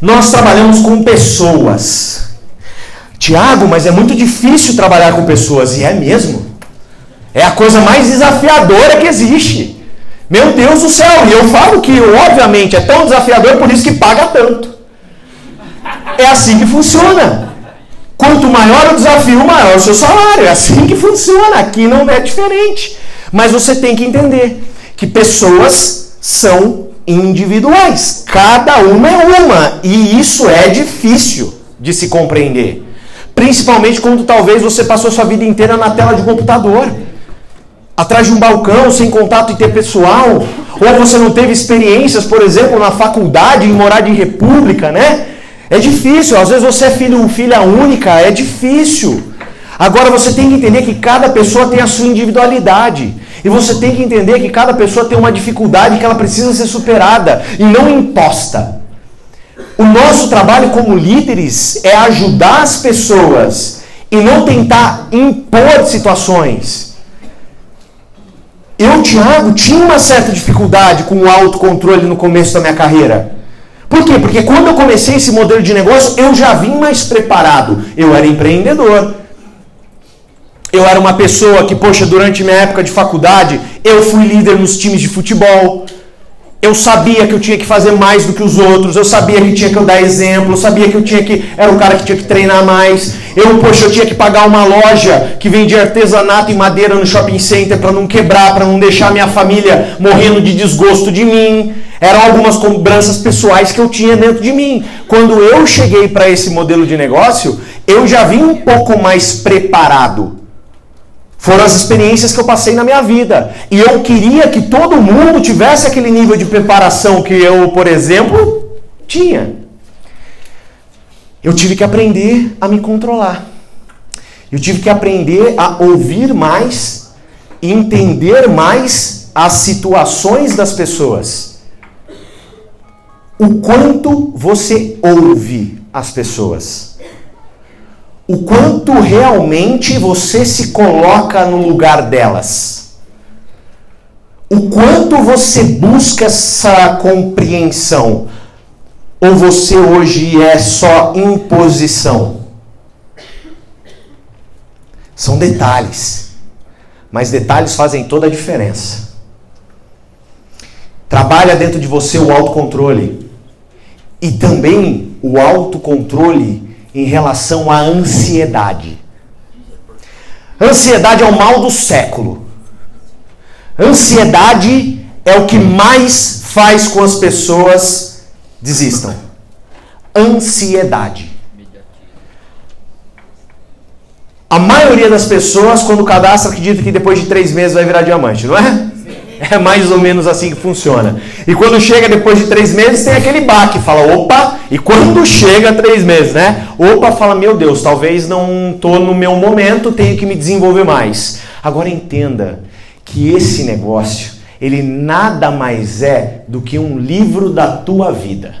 Nós trabalhamos com pessoas. Tiago, mas é muito difícil trabalhar com pessoas. E é mesmo. É a coisa mais desafiadora que existe. Meu Deus do céu. E eu falo que, obviamente, é tão desafiador, por isso que paga tanto. É assim que funciona. Quanto maior o desafio, maior o seu salário. É assim que funciona. Aqui não é diferente. Mas você tem que entender que pessoas são individuais. Cada uma é uma. E isso é difícil de se compreender. Principalmente quando talvez você passou sua vida inteira na tela de um computador, atrás de um balcão, sem contato interpessoal, ou você não teve experiências, por exemplo, na faculdade, em morar de república, né? É difícil. Às vezes você é filho, filha única, é difícil. Agora você tem que entender que cada pessoa tem a sua individualidade. E você tem que entender que cada pessoa tem uma dificuldade que ela precisa ser superada e não imposta. O nosso trabalho como líderes é ajudar as pessoas e não tentar impor situações. Eu, Tiago, tinha uma certa dificuldade com o autocontrole no começo da minha carreira. Por quê? Porque quando eu comecei esse modelo de negócio, eu já vim mais preparado. Eu era empreendedor. Eu era uma pessoa que, poxa, durante minha época de faculdade, eu fui líder nos times de futebol. Eu sabia que eu tinha que fazer mais do que os outros, eu sabia que tinha que eu dar exemplo, eu sabia que eu tinha que. Era o cara que tinha que treinar mais. Eu, poxa, eu tinha que pagar uma loja que vendia artesanato e madeira no shopping center para não quebrar, para não deixar minha família morrendo de desgosto de mim. Eram algumas cobranças pessoais que eu tinha dentro de mim. Quando eu cheguei para esse modelo de negócio, eu já vim um pouco mais preparado. Foram as experiências que eu passei na minha vida. E eu queria que todo mundo tivesse aquele nível de preparação que eu, por exemplo, tinha. Eu tive que aprender a me controlar. Eu tive que aprender a ouvir mais, entender mais as situações das pessoas. O quanto você ouve as pessoas o quanto realmente você se coloca no lugar delas. O quanto você busca essa compreensão. Ou você hoje é só imposição? São detalhes. Mas detalhes fazem toda a diferença. Trabalha dentro de você o autocontrole. E também o autocontrole em relação à ansiedade. Ansiedade é o mal do século. Ansiedade é o que mais faz com as pessoas desistam. Ansiedade. A maioria das pessoas, quando cadastra, acredita que depois de três meses vai virar diamante, não é? É mais ou menos assim que funciona. E quando chega depois de três meses, tem aquele baque, fala, opa, e quando chega três meses, né? Opa, fala, meu Deus, talvez não estou no meu momento, tenho que me desenvolver mais. Agora entenda que esse negócio, ele nada mais é do que um livro da tua vida.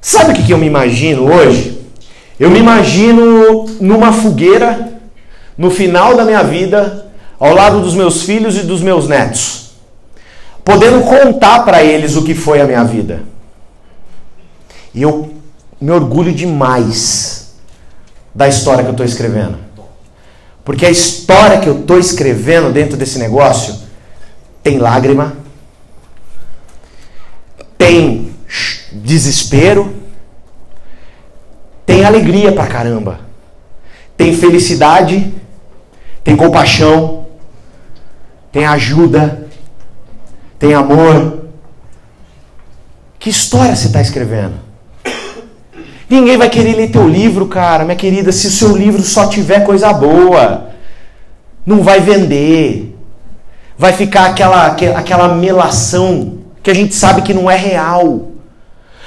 Sabe o que eu me imagino hoje? Eu me imagino numa fogueira, no final da minha vida, ao lado dos meus filhos e dos meus netos, podendo contar para eles o que foi a minha vida. E eu me orgulho demais da história que eu estou escrevendo. Porque a história que eu estou escrevendo dentro desse negócio tem lágrima, tem desespero, tem alegria pra caramba, tem felicidade, tem compaixão, tem ajuda, tem amor. Que história você está escrevendo? Ninguém vai querer ler teu livro, cara, minha querida, se o seu livro só tiver coisa boa. Não vai vender. Vai ficar aquela, aquela melação que a gente sabe que não é real.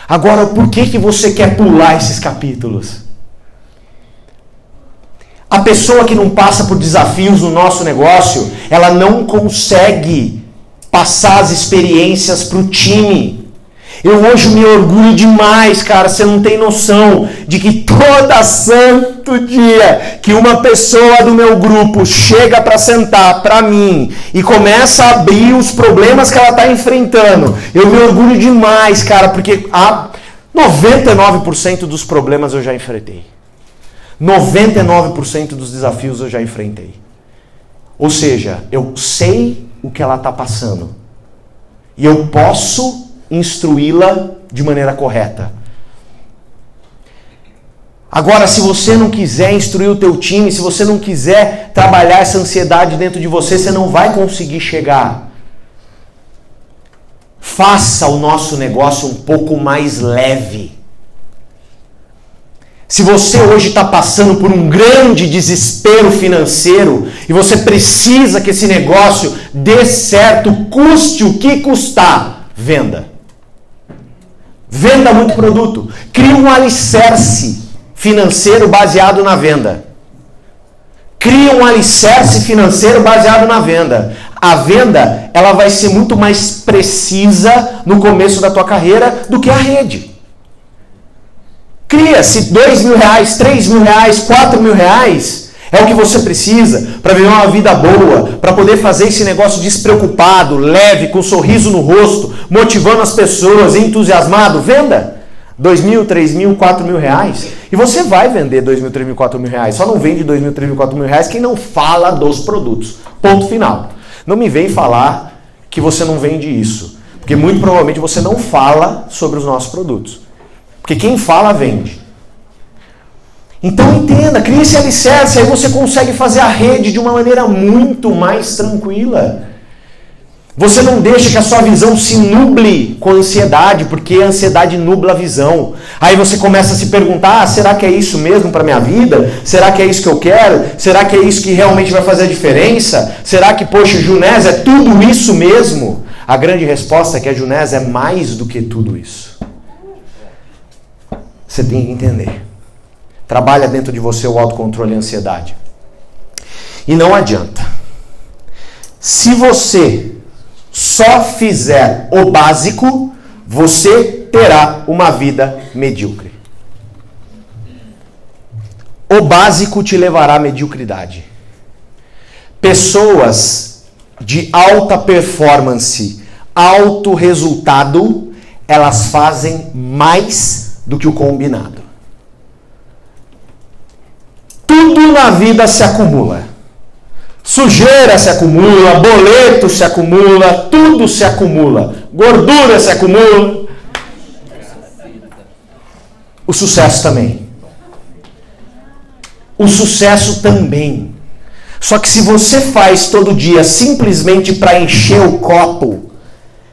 Agora, por que, que você quer pular esses capítulos? A pessoa que não passa por desafios no nosso negócio, ela não consegue passar as experiências para o time. Eu hoje me orgulho demais, cara. Você não tem noção de que toda santo dia que uma pessoa do meu grupo chega para sentar para mim e começa a abrir os problemas que ela está enfrentando, eu me orgulho demais, cara, porque a 99% dos problemas eu já enfrentei. 99% dos desafios eu já enfrentei. Ou seja, eu sei o que ela está passando. E eu posso instruí-la de maneira correta. Agora, se você não quiser instruir o teu time, se você não quiser trabalhar essa ansiedade dentro de você, você não vai conseguir chegar. Faça o nosso negócio um pouco mais leve. Se você hoje está passando por um grande desespero financeiro e você precisa que esse negócio dê certo, custe o que custar, venda. Venda muito produto. Crie um alicerce financeiro baseado na venda. Crie um alicerce financeiro baseado na venda. A venda ela vai ser muito mais precisa no começo da tua carreira do que a rede. Cria-se dois mil reais, três mil reais, quatro mil reais. É o que você precisa para viver uma vida boa, para poder fazer esse negócio despreocupado, leve, com um sorriso no rosto, motivando as pessoas, entusiasmado. Venda. Dois mil, três mil, quatro mil reais. E você vai vender dois mil, três mil, quatro mil reais. Só não vende dois mil, três mil, quatro mil reais quem não fala dos produtos. Ponto final. Não me vem falar que você não vende isso. Porque muito provavelmente você não fala sobre os nossos produtos. Porque quem fala, vende. Então entenda, crie esse alicerce, aí você consegue fazer a rede de uma maneira muito mais tranquila. Você não deixa que a sua visão se nuble com ansiedade, porque a ansiedade nubla a visão. Aí você começa a se perguntar: ah, será que é isso mesmo para minha vida? Será que é isso que eu quero? Será que é isso que realmente vai fazer a diferença? Será que, poxa, Junés é tudo isso mesmo? A grande resposta é que a Junés é mais do que tudo isso. Você tem que entender. Trabalha dentro de você o autocontrole e a ansiedade. E não adianta. Se você só fizer o básico, você terá uma vida medíocre. O básico te levará à mediocridade. Pessoas de alta performance, alto resultado, elas fazem mais do que o combinado. Tudo na vida se acumula. Sujeira se acumula, boleto se acumula, tudo se acumula. Gordura se acumula. O sucesso também. O sucesso também. Só que se você faz todo dia simplesmente para encher o copo,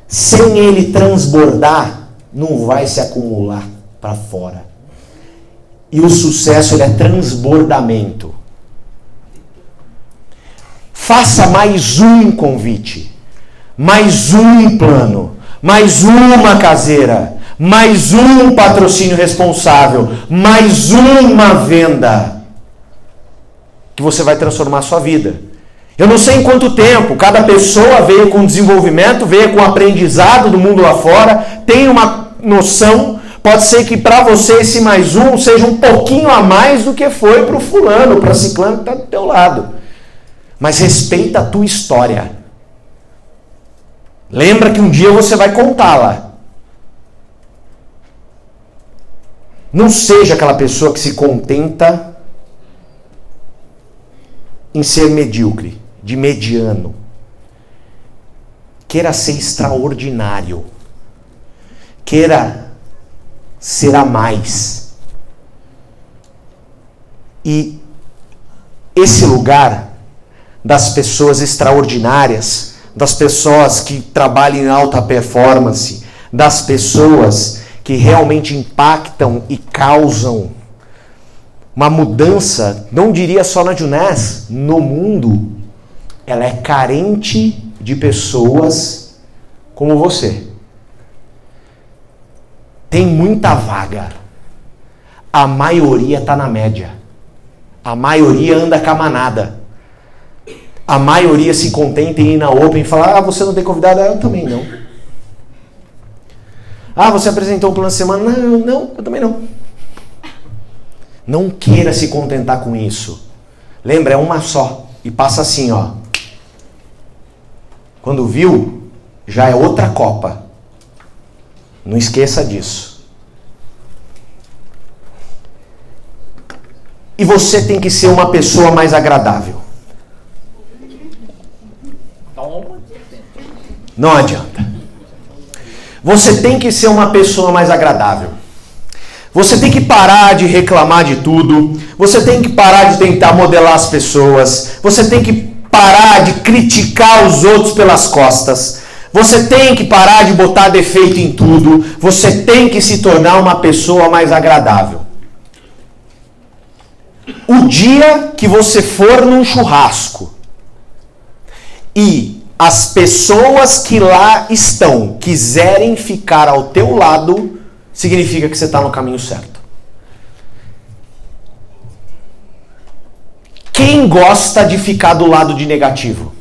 sem ele transbordar, não vai se acumular para fora. E o sucesso é transbordamento. Faça mais um convite, mais um plano, mais uma caseira, mais um patrocínio responsável, mais uma venda que você vai transformar a sua vida. Eu não sei em quanto tempo, cada pessoa veio com desenvolvimento, veio com aprendizado do mundo lá fora, tem uma noção Pode ser que para você esse mais um seja um pouquinho a mais do que foi para o fulano, para ciclano que está do teu lado. Mas respeita a tua história. Lembra que um dia você vai contá-la. Não seja aquela pessoa que se contenta em ser medíocre, de mediano. Queira ser extraordinário. Queira será mais. E esse lugar das pessoas extraordinárias, das pessoas que trabalham em alta performance, das pessoas que realmente impactam e causam uma mudança, não diria só na Junés, no mundo, ela é carente de pessoas como você. Tem muita vaga. A maioria está na média. A maioria anda com a maioria se contenta em ir na Open e falar: Ah, você não tem convidado? Eu também não. Ah, você apresentou um plano de semana? Não, não, eu também não. Não queira se contentar com isso. Lembra, é uma só. E passa assim, ó. Quando viu, já é outra Copa. Não esqueça disso. E você tem que ser uma pessoa mais agradável. Não adianta. Você tem que ser uma pessoa mais agradável. Você tem que parar de reclamar de tudo. Você tem que parar de tentar modelar as pessoas. Você tem que parar de criticar os outros pelas costas. Você tem que parar de botar defeito em tudo. Você tem que se tornar uma pessoa mais agradável. O dia que você for num churrasco e as pessoas que lá estão quiserem ficar ao teu lado, significa que você está no caminho certo. Quem gosta de ficar do lado de negativo?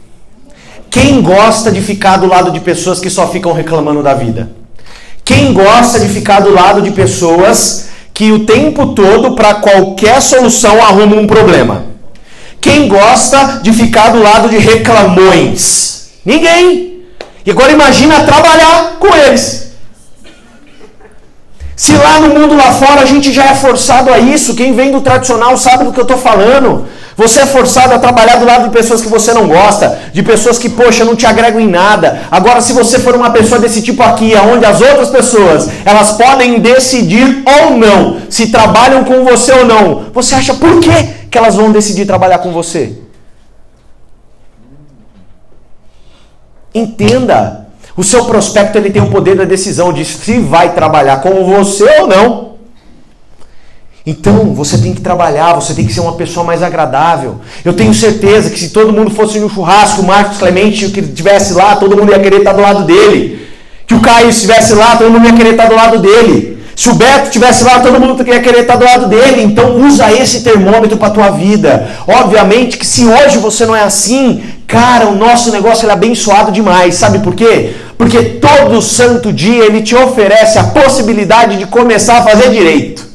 Quem gosta de ficar do lado de pessoas que só ficam reclamando da vida? Quem gosta de ficar do lado de pessoas que o tempo todo, para qualquer solução, arrumam um problema? Quem gosta de ficar do lado de reclamões? Ninguém. E agora imagina trabalhar com eles. Se lá no mundo lá fora a gente já é forçado a isso, quem vem do tradicional sabe do que eu estou falando. Você é forçado a trabalhar do lado de pessoas que você não gosta, de pessoas que, poxa, não te agregam em nada. Agora, se você for uma pessoa desse tipo aqui, onde as outras pessoas, elas podem decidir ou não, se trabalham com você ou não, você acha por que, que elas vão decidir trabalhar com você? Entenda. O seu prospecto ele tem o poder da decisão de se vai trabalhar com você ou não. Então, você tem que trabalhar, você tem que ser uma pessoa mais agradável. Eu tenho certeza que se todo mundo fosse no churrasco, o Marcos Clemente que estivesse lá, todo mundo ia querer estar do lado dele. Que o Caio estivesse lá, todo mundo ia querer estar do lado dele. Se o Beto estivesse lá, todo mundo ia querer estar do lado dele. Então usa esse termômetro para tua vida. Obviamente que se hoje você não é assim, cara, o nosso negócio é abençoado demais. Sabe por quê? Porque todo santo dia ele te oferece a possibilidade de começar a fazer direito.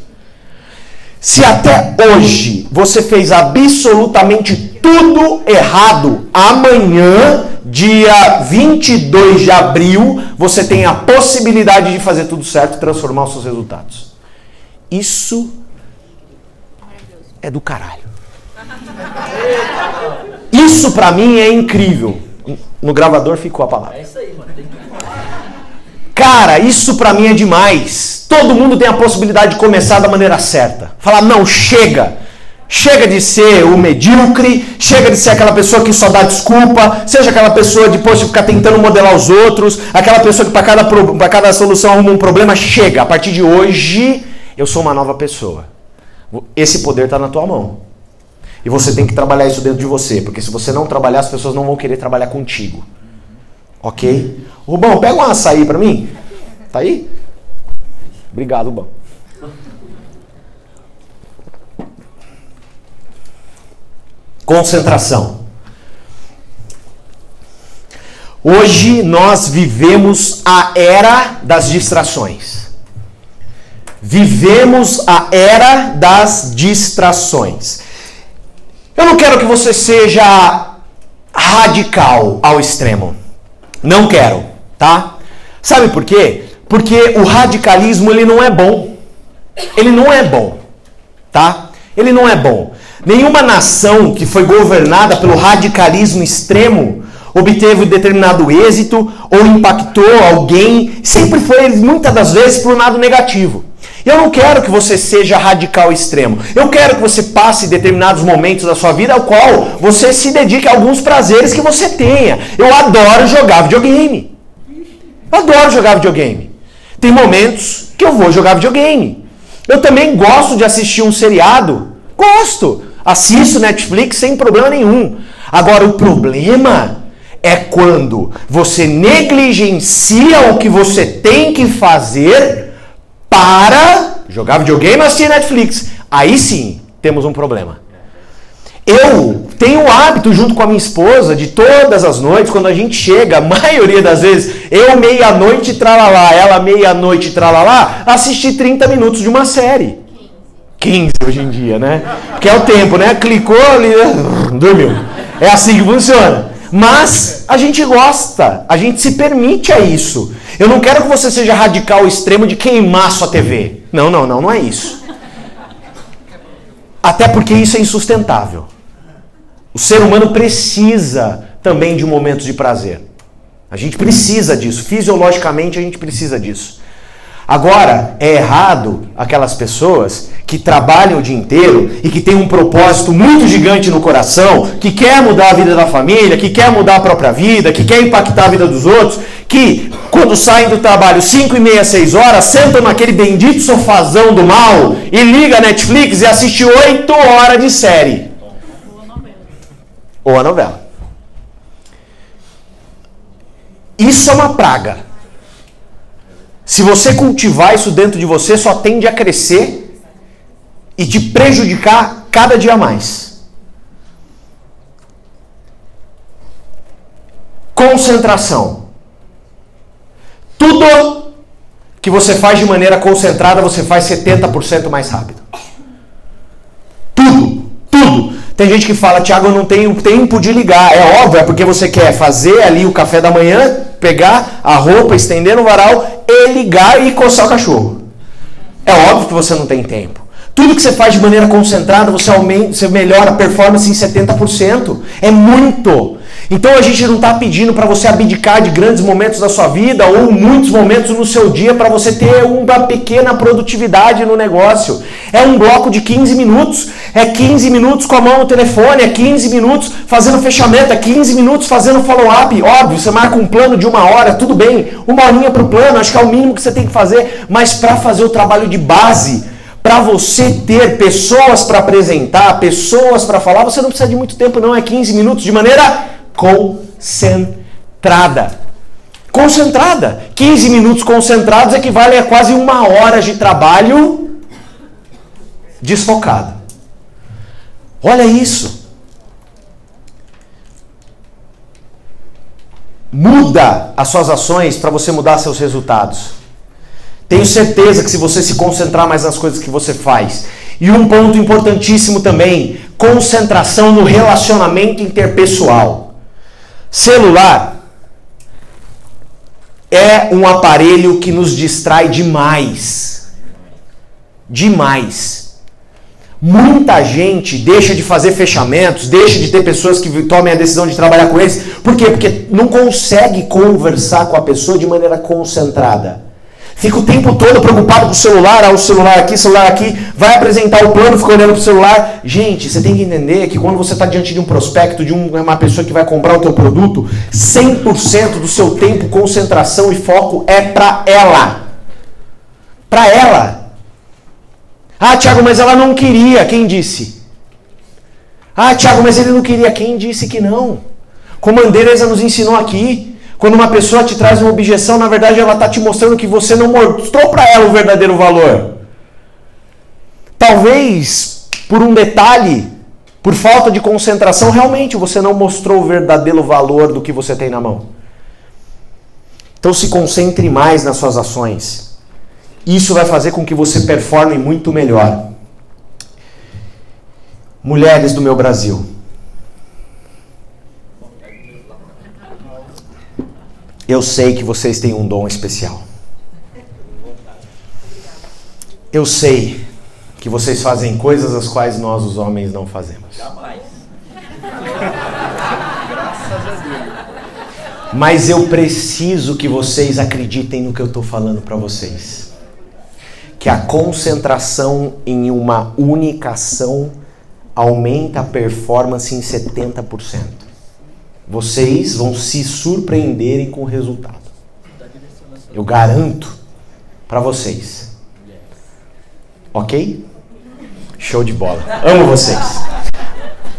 Se até hoje você fez absolutamente tudo errado, amanhã dia 22 de abril, você tem a possibilidade de fazer tudo certo e transformar os seus resultados. Isso é do caralho. Isso para mim é incrível. No gravador ficou a palavra. É isso aí, mano. Cara, isso para mim é demais. Todo mundo tem a possibilidade de começar da maneira certa. Falar, não, chega. Chega de ser o medíocre, chega de ser aquela pessoa que só dá desculpa, seja aquela pessoa de ficar tentando modelar os outros, aquela pessoa que para cada, cada solução arruma um problema. Chega, a partir de hoje eu sou uma nova pessoa. Esse poder está na tua mão. E você tem que trabalhar isso dentro de você, porque se você não trabalhar, as pessoas não vão querer trabalhar contigo. Ok? Rubão, pega um açaí para mim. Tá aí? Obrigado, Rubão. Concentração. Hoje nós vivemos a era das distrações. Vivemos a era das distrações. Eu não quero que você seja radical ao extremo. Não quero, tá? Sabe por quê? Porque o radicalismo ele não é bom. Ele não é bom, tá? Ele não é bom. Nenhuma nação que foi governada pelo radicalismo extremo obteve determinado êxito ou impactou alguém, sempre foi muitas das vezes para o lado negativo. Eu não quero que você seja radical extremo. Eu quero que você passe determinados momentos da sua vida ao qual você se dedique a alguns prazeres que você tenha. Eu adoro jogar videogame. Eu adoro jogar videogame. Tem momentos que eu vou jogar videogame. Eu também gosto de assistir um seriado. Gosto. Assisto Netflix sem problema nenhum. Agora, o problema é quando você negligencia o que você tem que fazer para jogar videogame e assistir Netflix. Aí sim temos um problema. Eu tenho o hábito, junto com a minha esposa, de todas as noites, quando a gente chega, a maioria das vezes, eu meia-noite tralalá, ela meia-noite tralalá, assistir 30 minutos de uma série. 15 hoje em dia, né? Que é o tempo, né? Clicou ali, dormiu. É assim que funciona. Mas a gente gosta, a gente se permite a isso. Eu não quero que você seja radical ao extremo de queimar sua TV. Não, não, não, não é isso. Até porque isso é insustentável. O ser humano precisa também de momentos de prazer. A gente precisa disso. Fisiologicamente a gente precisa disso. Agora, é errado aquelas pessoas que trabalham o dia inteiro e que têm um propósito muito gigante no coração, que quer mudar a vida da família, que quer mudar a própria vida, que quer impactar a vida dos outros, que quando saem do trabalho 5 e meia, 6 horas, sentam naquele bendito sofazão do mal e liga a Netflix e assiste 8 horas de série. Ou a novela. Isso é uma praga. Se você cultivar isso dentro de você, só tende a crescer e te prejudicar cada dia mais. Concentração. Tudo que você faz de maneira concentrada, você faz 70% mais rápido. Tudo, tudo. Tem gente que fala, Tiago, eu não tenho tempo de ligar. É óbvio, é porque você quer fazer ali o café da manhã, pegar a roupa, estender no varal e ligar e coçar o cachorro. É óbvio que você não tem tempo. Tudo que você faz de maneira concentrada, você, aumenta, você melhora a performance em 70%. É muito. Então a gente não está pedindo para você abdicar de grandes momentos da sua vida ou muitos momentos no seu dia para você ter uma pequena produtividade no negócio. É um bloco de 15 minutos, é 15 minutos com a mão no telefone, é 15 minutos fazendo fechamento, é 15 minutos fazendo follow-up. Óbvio, você marca um plano de uma hora, tudo bem, uma horinha para o plano, acho que é o mínimo que você tem que fazer, mas para fazer o trabalho de base, para você ter pessoas para apresentar, pessoas para falar, você não precisa de muito tempo, não, é 15 minutos de maneira concentrada. Concentrada. 15 minutos concentrados equivale a quase uma hora de trabalho desfocado. Olha isso. Muda as suas ações para você mudar seus resultados. Tenho certeza que se você se concentrar mais nas coisas que você faz. E um ponto importantíssimo também: concentração no relacionamento interpessoal. Celular é um aparelho que nos distrai demais. Demais. Muita gente deixa de fazer fechamentos, deixa de ter pessoas que tomem a decisão de trabalhar com eles. Por quê? Porque não consegue conversar com a pessoa de maneira concentrada. Fica o tempo todo preocupado com o celular, ah, o celular aqui, celular aqui, vai apresentar o plano, fica olhando para o celular. Gente, você tem que entender que quando você está diante de um prospecto, de uma pessoa que vai comprar o teu produto, 100% do seu tempo, concentração e foco é para ela. Para ela. Ah, Tiago, mas ela não queria. Quem disse? Ah, Tiago, mas ele não queria. Quem disse que não? Como a Andresa nos ensinou aqui. Quando uma pessoa te traz uma objeção, na verdade ela está te mostrando que você não mostrou para ela o verdadeiro valor. Talvez por um detalhe, por falta de concentração, realmente você não mostrou o verdadeiro valor do que você tem na mão. Então se concentre mais nas suas ações. Isso vai fazer com que você performe muito melhor. Mulheres do meu Brasil. Eu sei que vocês têm um dom especial. Eu sei que vocês fazem coisas as quais nós, os homens, não fazemos. Jamais. Mas eu preciso que vocês acreditem no que eu estou falando para vocês. Que a concentração em uma única ação aumenta a performance em 70%. Vocês vão se surpreenderem com o resultado. Eu garanto para vocês. Ok? Show de bola. Amo vocês.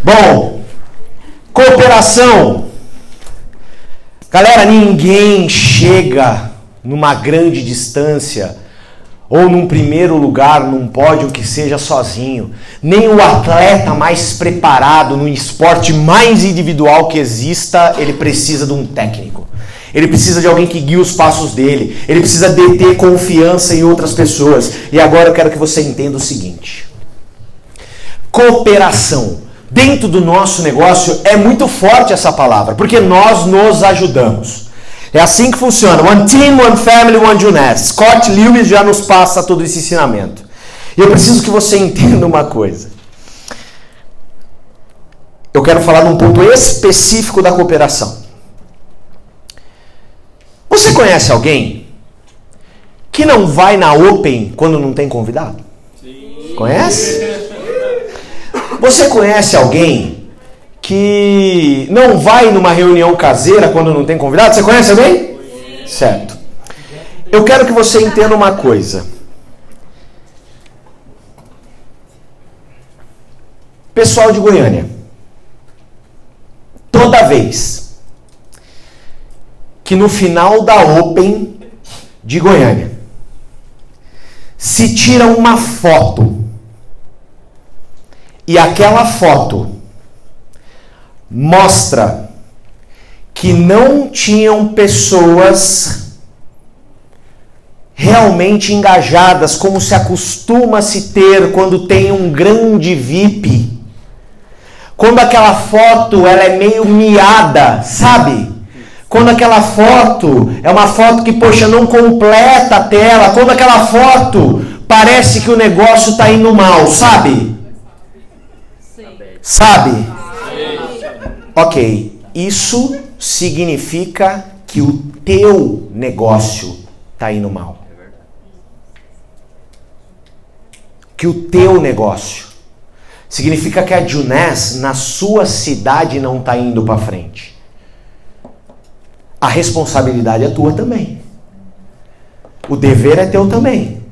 Bom, cooperação. Galera, ninguém chega numa grande distância ou num primeiro lugar num pódio que seja sozinho. Nem o atleta mais preparado no esporte mais individual que exista, ele precisa de um técnico. Ele precisa de alguém que guie os passos dele. Ele precisa de ter confiança em outras pessoas. E agora eu quero que você entenda o seguinte: cooperação. Dentro do nosso negócio é muito forte essa palavra, porque nós nos ajudamos. É assim que funciona. One team, one family, one Juness. Scott Lewis já nos passa todo esse ensinamento. E eu preciso que você entenda uma coisa. Eu quero falar de um ponto específico da cooperação. Você conhece alguém que não vai na Open quando não tem convidado? Sim. Conhece? Você conhece alguém que não vai numa reunião caseira quando não tem convidado? Você conhece alguém? Certo. Eu quero que você entenda uma coisa. Pessoal de Goiânia, toda vez que no final da Open de Goiânia se tira uma foto e aquela foto mostra que não tinham pessoas realmente engajadas, como se acostuma se ter quando tem um grande VIP. Quando aquela foto ela é meio miada, sabe? Quando aquela foto é uma foto que, poxa, não completa a tela. Quando aquela foto parece que o negócio está indo mal, sabe? Sim. Sabe? Ok, isso significa que o teu negócio está indo mal. Que o teu negócio significa que a Junés na sua cidade não está indo para frente. A responsabilidade é tua também. O dever é teu também.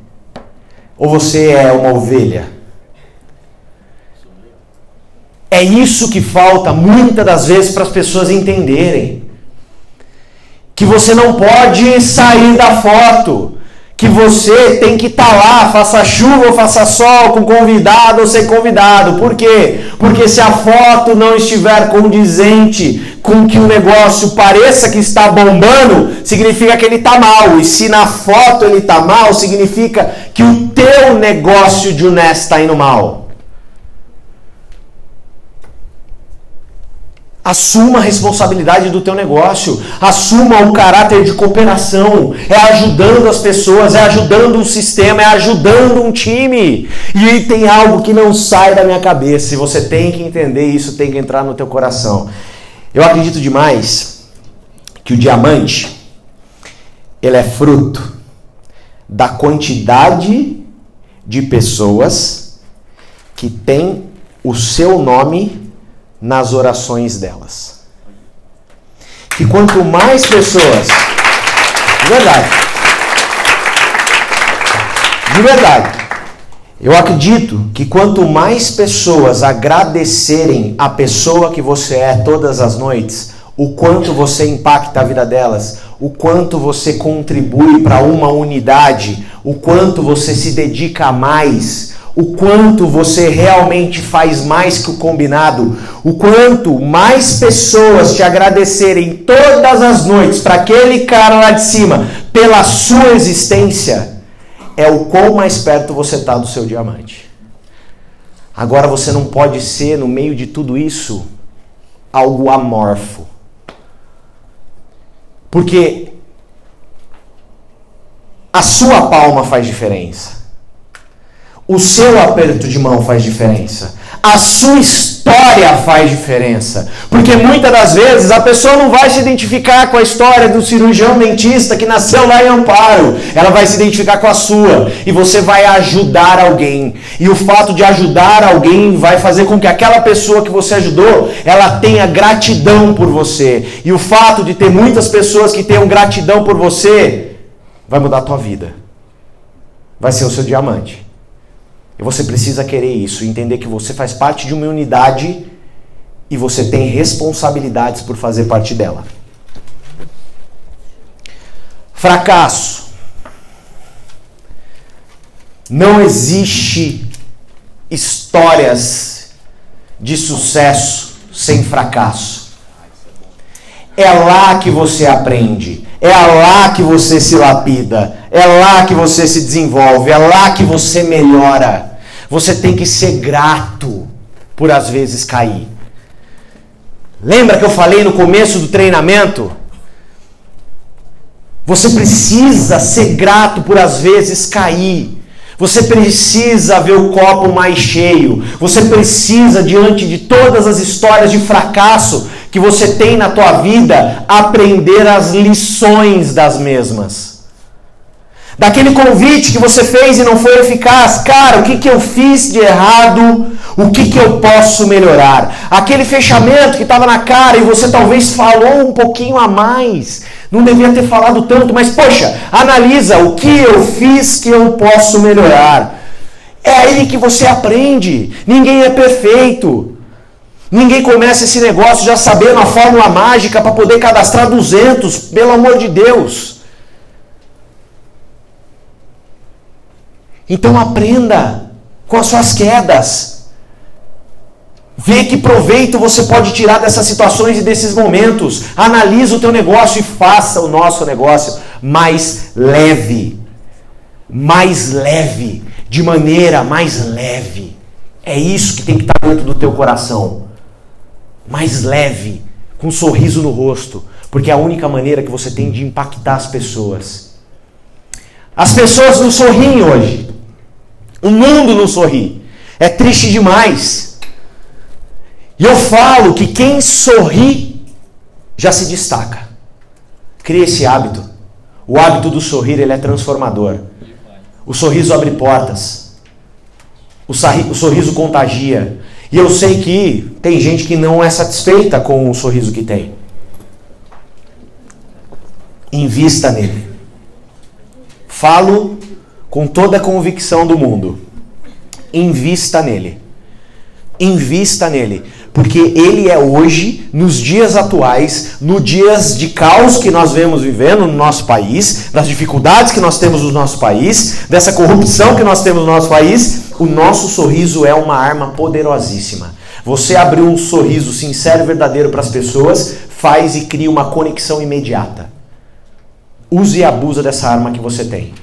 Ou você é uma ovelha? É isso que falta muitas das vezes para as pessoas entenderem. Que você não pode sair da foto. Que você tem que estar tá lá, faça chuva ou faça sol, com convidado ou sem convidado. Por quê? Porque se a foto não estiver condizente com que o negócio pareça que está bombando, significa que ele está mal. E se na foto ele está mal, significa que o teu negócio de honesto está indo mal. Assuma a responsabilidade do teu negócio, assuma o caráter de cooperação, é ajudando as pessoas, é ajudando o sistema, é ajudando um time. E tem algo que não sai da minha cabeça, e você tem que entender isso, tem que entrar no teu coração. Eu acredito demais que o diamante ele é fruto da quantidade de pessoas que tem o seu nome nas orações delas. Que quanto mais pessoas. De verdade. De verdade. Eu acredito que quanto mais pessoas agradecerem a pessoa que você é todas as noites, o quanto você impacta a vida delas, o quanto você contribui para uma unidade, o quanto você se dedica mais, o quanto você realmente faz mais que o combinado, o quanto mais pessoas te agradecerem todas as noites para aquele cara lá de cima pela sua existência, é o quão mais perto você está do seu diamante. Agora você não pode ser, no meio de tudo isso, algo amorfo. Porque a sua palma faz diferença. O seu aperto de mão faz diferença. A sua história faz diferença. Porque muitas das vezes a pessoa não vai se identificar com a história do cirurgião dentista que nasceu lá em Amparo. Ela vai se identificar com a sua. E você vai ajudar alguém. E o fato de ajudar alguém vai fazer com que aquela pessoa que você ajudou, ela tenha gratidão por você. E o fato de ter muitas pessoas que tenham gratidão por você, vai mudar a tua vida. Vai ser o seu diamante. E você precisa querer isso, entender que você faz parte de uma unidade e você tem responsabilidades por fazer parte dela. Fracasso. Não existe histórias de sucesso sem fracasso. É lá que você aprende, é lá que você se lapida, é lá que você se desenvolve, é lá que você melhora. Você tem que ser grato por às vezes cair. Lembra que eu falei no começo do treinamento? Você precisa ser grato por às vezes cair. Você precisa ver o copo mais cheio. Você precisa, diante de todas as histórias de fracasso que você tem na tua vida, aprender as lições das mesmas. Daquele convite que você fez e não foi eficaz. Cara, o que, que eu fiz de errado? O que, que eu posso melhorar? Aquele fechamento que estava na cara e você talvez falou um pouquinho a mais. Não devia ter falado tanto, mas poxa, analisa o que eu fiz que eu posso melhorar. É aí que você aprende. Ninguém é perfeito. Ninguém começa esse negócio já sabendo a fórmula mágica para poder cadastrar 200, pelo amor de Deus. Então aprenda com as suas quedas. Vê que proveito você pode tirar dessas situações e desses momentos. Analisa o teu negócio e faça o nosso negócio mais leve. Mais leve, de maneira mais leve. É isso que tem que estar dentro do teu coração. Mais leve, com um sorriso no rosto, porque é a única maneira que você tem de impactar as pessoas. As pessoas não sorriem hoje. O mundo não sorri. É triste demais. E eu falo que quem sorri já se destaca. Cria esse hábito. O hábito do sorrir ele é transformador. O sorriso abre portas. O, o sorriso contagia. E eu sei que tem gente que não é satisfeita com o sorriso que tem. Invista nele. Falo com toda a convicção do mundo. Invista nele. Invista nele. Porque ele é hoje, nos dias atuais, no dias de caos que nós vemos vivendo no nosso país, das dificuldades que nós temos no nosso país, dessa corrupção que nós temos no nosso país, o nosso sorriso é uma arma poderosíssima. Você abrir um sorriso sincero e verdadeiro para as pessoas, faz e cria uma conexão imediata. Use e abusa dessa arma que você tem.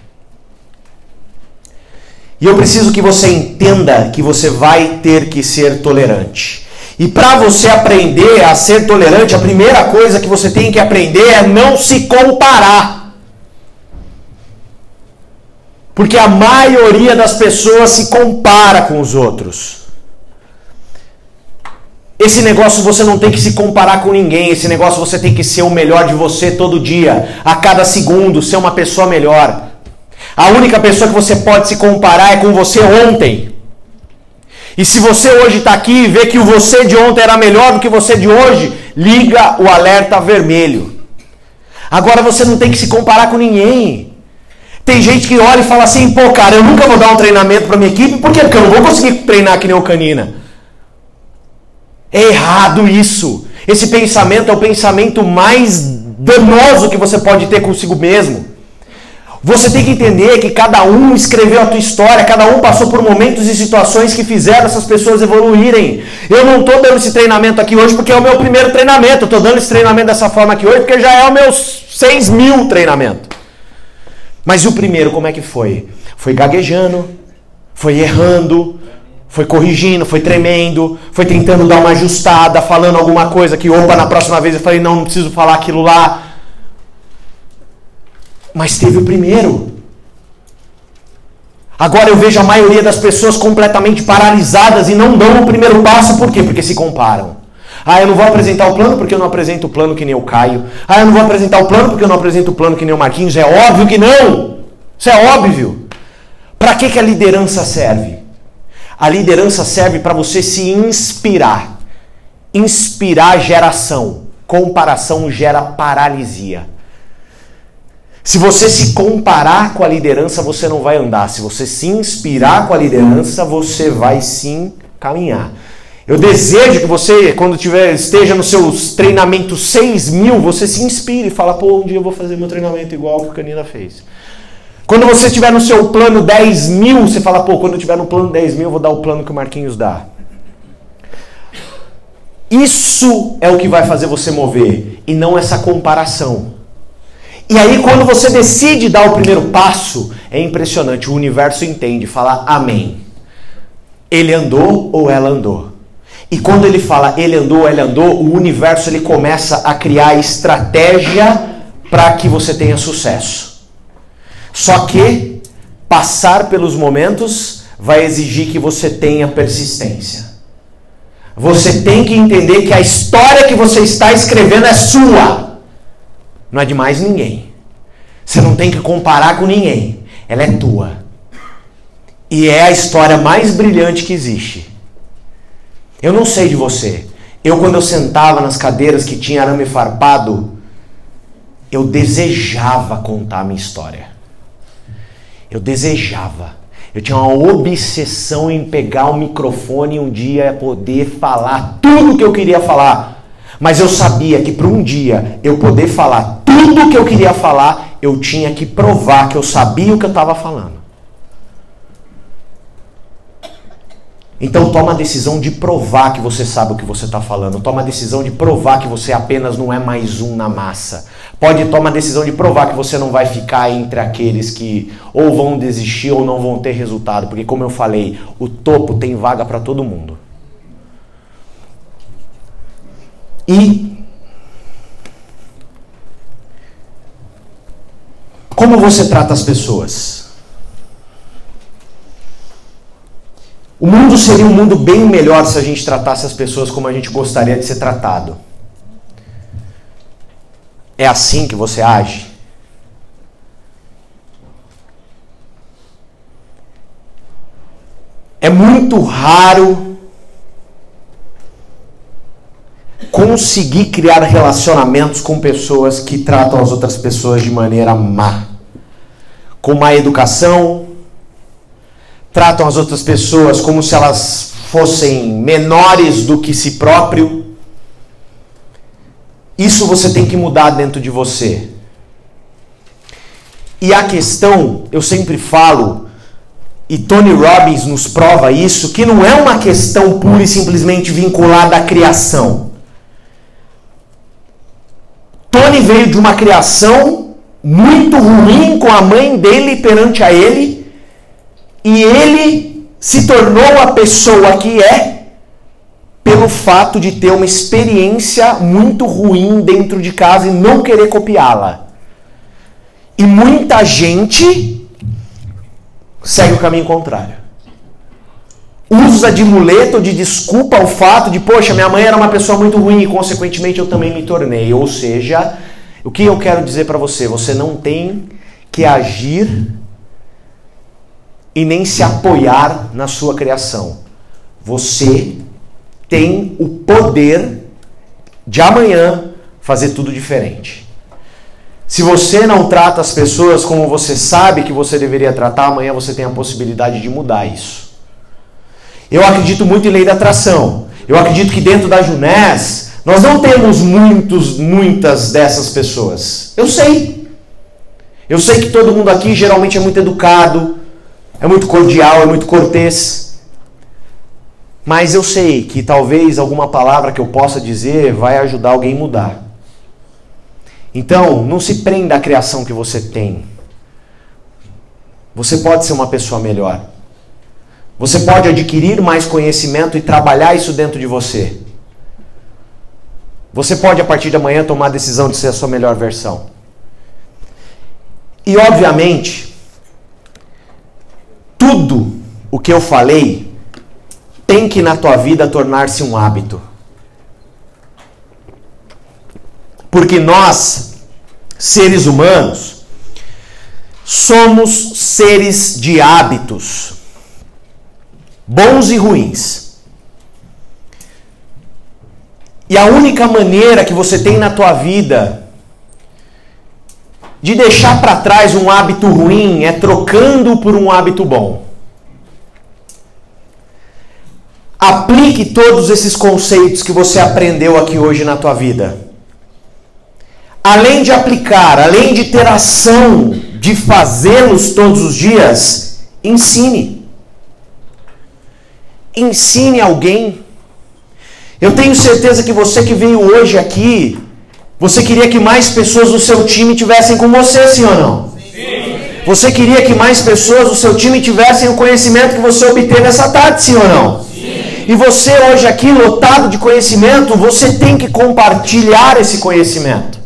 E eu preciso que você entenda que você vai ter que ser tolerante. E para você aprender a ser tolerante, a primeira coisa que você tem que aprender é não se comparar. Porque a maioria das pessoas se compara com os outros. Esse negócio você não tem que se comparar com ninguém. Esse negócio você tem que ser o melhor de você todo dia, a cada segundo, ser uma pessoa melhor. A única pessoa que você pode se comparar é com você ontem. E se você hoje está aqui e vê que o você de ontem era melhor do que você de hoje, liga o alerta vermelho. Agora você não tem que se comparar com ninguém. Tem gente que olha e fala assim: pô, cara, eu nunca vou dar um treinamento para minha equipe, por quê? Porque eu não vou conseguir treinar que nem o Canina. É errado isso. Esse pensamento é o pensamento mais danoso que você pode ter consigo mesmo. Você tem que entender que cada um escreveu a tua história, cada um passou por momentos e situações que fizeram essas pessoas evoluírem. Eu não estou dando esse treinamento aqui hoje porque é o meu primeiro treinamento. Estou dando esse treinamento dessa forma aqui hoje porque já é o meu 6 mil treinamento. Mas o primeiro, como é que foi? Foi gaguejando, foi errando, foi corrigindo, foi tremendo, foi tentando dar uma ajustada, falando alguma coisa que, opa, na próxima vez eu falei, não, não preciso falar aquilo lá. Mas teve o primeiro. Agora eu vejo a maioria das pessoas completamente paralisadas e não dão o primeiro passo, por quê? Porque se comparam. Ah, eu não vou apresentar o plano porque eu não apresento o plano que nem o Caio. Ah, eu não vou apresentar o plano porque eu não apresento o plano que nem o Marquinhos. É óbvio que não! Isso é óbvio. Para que, que a liderança serve? A liderança serve para você se inspirar. Inspirar geração. Comparação gera paralisia. Se você se comparar com a liderança, você não vai andar. Se você se inspirar com a liderança, você vai sim caminhar. Eu desejo que você, quando tiver, esteja nos seus treinamentos 6 mil, você se inspire e fala, pô, um dia eu vou fazer meu treinamento igual que o Canina fez. Quando você estiver no seu plano 10 mil, você fala, pô, quando eu estiver no plano 10 mil, eu vou dar o plano que o Marquinhos dá. Isso é o que vai fazer você mover, e não essa comparação. E aí, quando você decide dar o primeiro passo, é impressionante, o universo entende, fala amém. Ele andou ou ela andou? E quando ele fala ele andou, ela andou, o universo ele começa a criar estratégia para que você tenha sucesso. Só que passar pelos momentos vai exigir que você tenha persistência. Você tem que entender que a história que você está escrevendo é sua. Não é de mais ninguém. Você não tem que comparar com ninguém. Ela é tua. E é a história mais brilhante que existe. Eu não sei de você. Eu, quando eu sentava nas cadeiras que tinha arame farpado, eu desejava contar a minha história. Eu desejava. Eu tinha uma obsessão em pegar o microfone e um dia poder falar tudo o que eu queria falar. Mas eu sabia que para um dia eu poder falar tudo que eu queria falar, eu tinha que provar que eu sabia o que eu estava falando. Então toma a decisão de provar que você sabe o que você está falando. Toma a decisão de provar que você apenas não é mais um na massa. Pode tomar a decisão de provar que você não vai ficar entre aqueles que ou vão desistir ou não vão ter resultado. Porque, como eu falei, o topo tem vaga para todo mundo. E como você trata as pessoas? O mundo seria um mundo bem melhor se a gente tratasse as pessoas como a gente gostaria de ser tratado. É assim que você age? É muito raro conseguir criar relacionamentos com pessoas que tratam as outras pessoas de maneira má. Com má educação, tratam as outras pessoas como se elas fossem menores do que si próprio. Isso você tem que mudar dentro de você. E a questão, eu sempre falo, e Tony Robbins nos prova isso, que não é uma questão pura e simplesmente vinculada à criação. Tony veio de uma criação muito ruim com a mãe dele perante a ele e ele se tornou a pessoa que é pelo fato de ter uma experiência muito ruim dentro de casa e não querer copiá-la. E muita gente segue o caminho contrário. Usa de muleta ou de desculpa o fato de, poxa, minha mãe era uma pessoa muito ruim e consequentemente eu também me tornei. Ou seja, o que eu quero dizer para você? Você não tem que agir e nem se apoiar na sua criação. Você tem o poder de amanhã fazer tudo diferente. Se você não trata as pessoas como você sabe que você deveria tratar, amanhã você tem a possibilidade de mudar isso. Eu acredito muito em lei da atração. Eu acredito que dentro da Junés nós não temos muitos, muitas dessas pessoas. Eu sei. Eu sei que todo mundo aqui geralmente é muito educado, é muito cordial, é muito cortês. Mas eu sei que talvez alguma palavra que eu possa dizer vai ajudar alguém a mudar. Então, não se prenda à criação que você tem. Você pode ser uma pessoa melhor. Você pode adquirir mais conhecimento e trabalhar isso dentro de você. Você pode, a partir de amanhã, tomar a decisão de ser a sua melhor versão. E, obviamente, tudo o que eu falei tem que na tua vida tornar-se um hábito. Porque nós, seres humanos, somos seres de hábitos, bons e ruins. E a única maneira que você tem na tua vida de deixar para trás um hábito ruim é trocando por um hábito bom. Aplique todos esses conceitos que você aprendeu aqui hoje na tua vida. Além de aplicar, além de ter ação de fazê-los todos os dias, ensine. Ensine alguém. Eu tenho certeza que você que veio hoje aqui você queria que mais pessoas do seu time tivessem com você, sim ou não? Sim. Você queria que mais pessoas do seu time tivessem o conhecimento que você obteve essa tarde, sim ou não? Sim. E você hoje aqui, lotado de conhecimento, você tem que compartilhar esse conhecimento.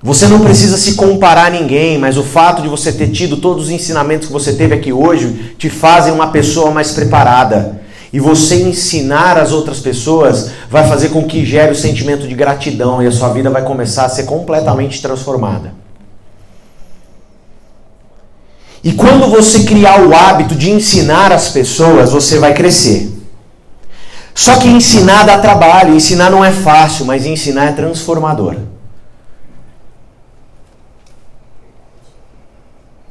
Você não precisa se comparar a ninguém, mas o fato de você ter tido todos os ensinamentos que você teve aqui hoje te fazem uma pessoa mais preparada. E você ensinar as outras pessoas vai fazer com que gere o sentimento de gratidão e a sua vida vai começar a ser completamente transformada. E quando você criar o hábito de ensinar as pessoas, você vai crescer. Só que ensinar dá trabalho, ensinar não é fácil, mas ensinar é transformador.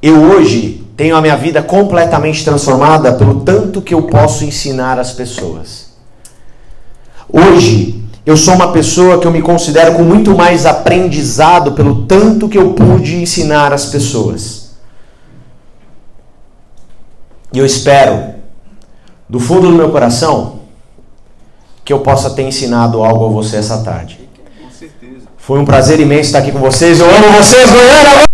Eu hoje tenho a minha vida completamente transformada pelo tanto que eu posso ensinar as pessoas. Hoje, eu sou uma pessoa que eu me considero com muito mais aprendizado pelo tanto que eu pude ensinar as pessoas. E eu espero, do fundo do meu coração, que eu possa ter ensinado algo a você essa tarde. Foi um prazer imenso estar aqui com vocês. Eu amo vocês, Goiânia!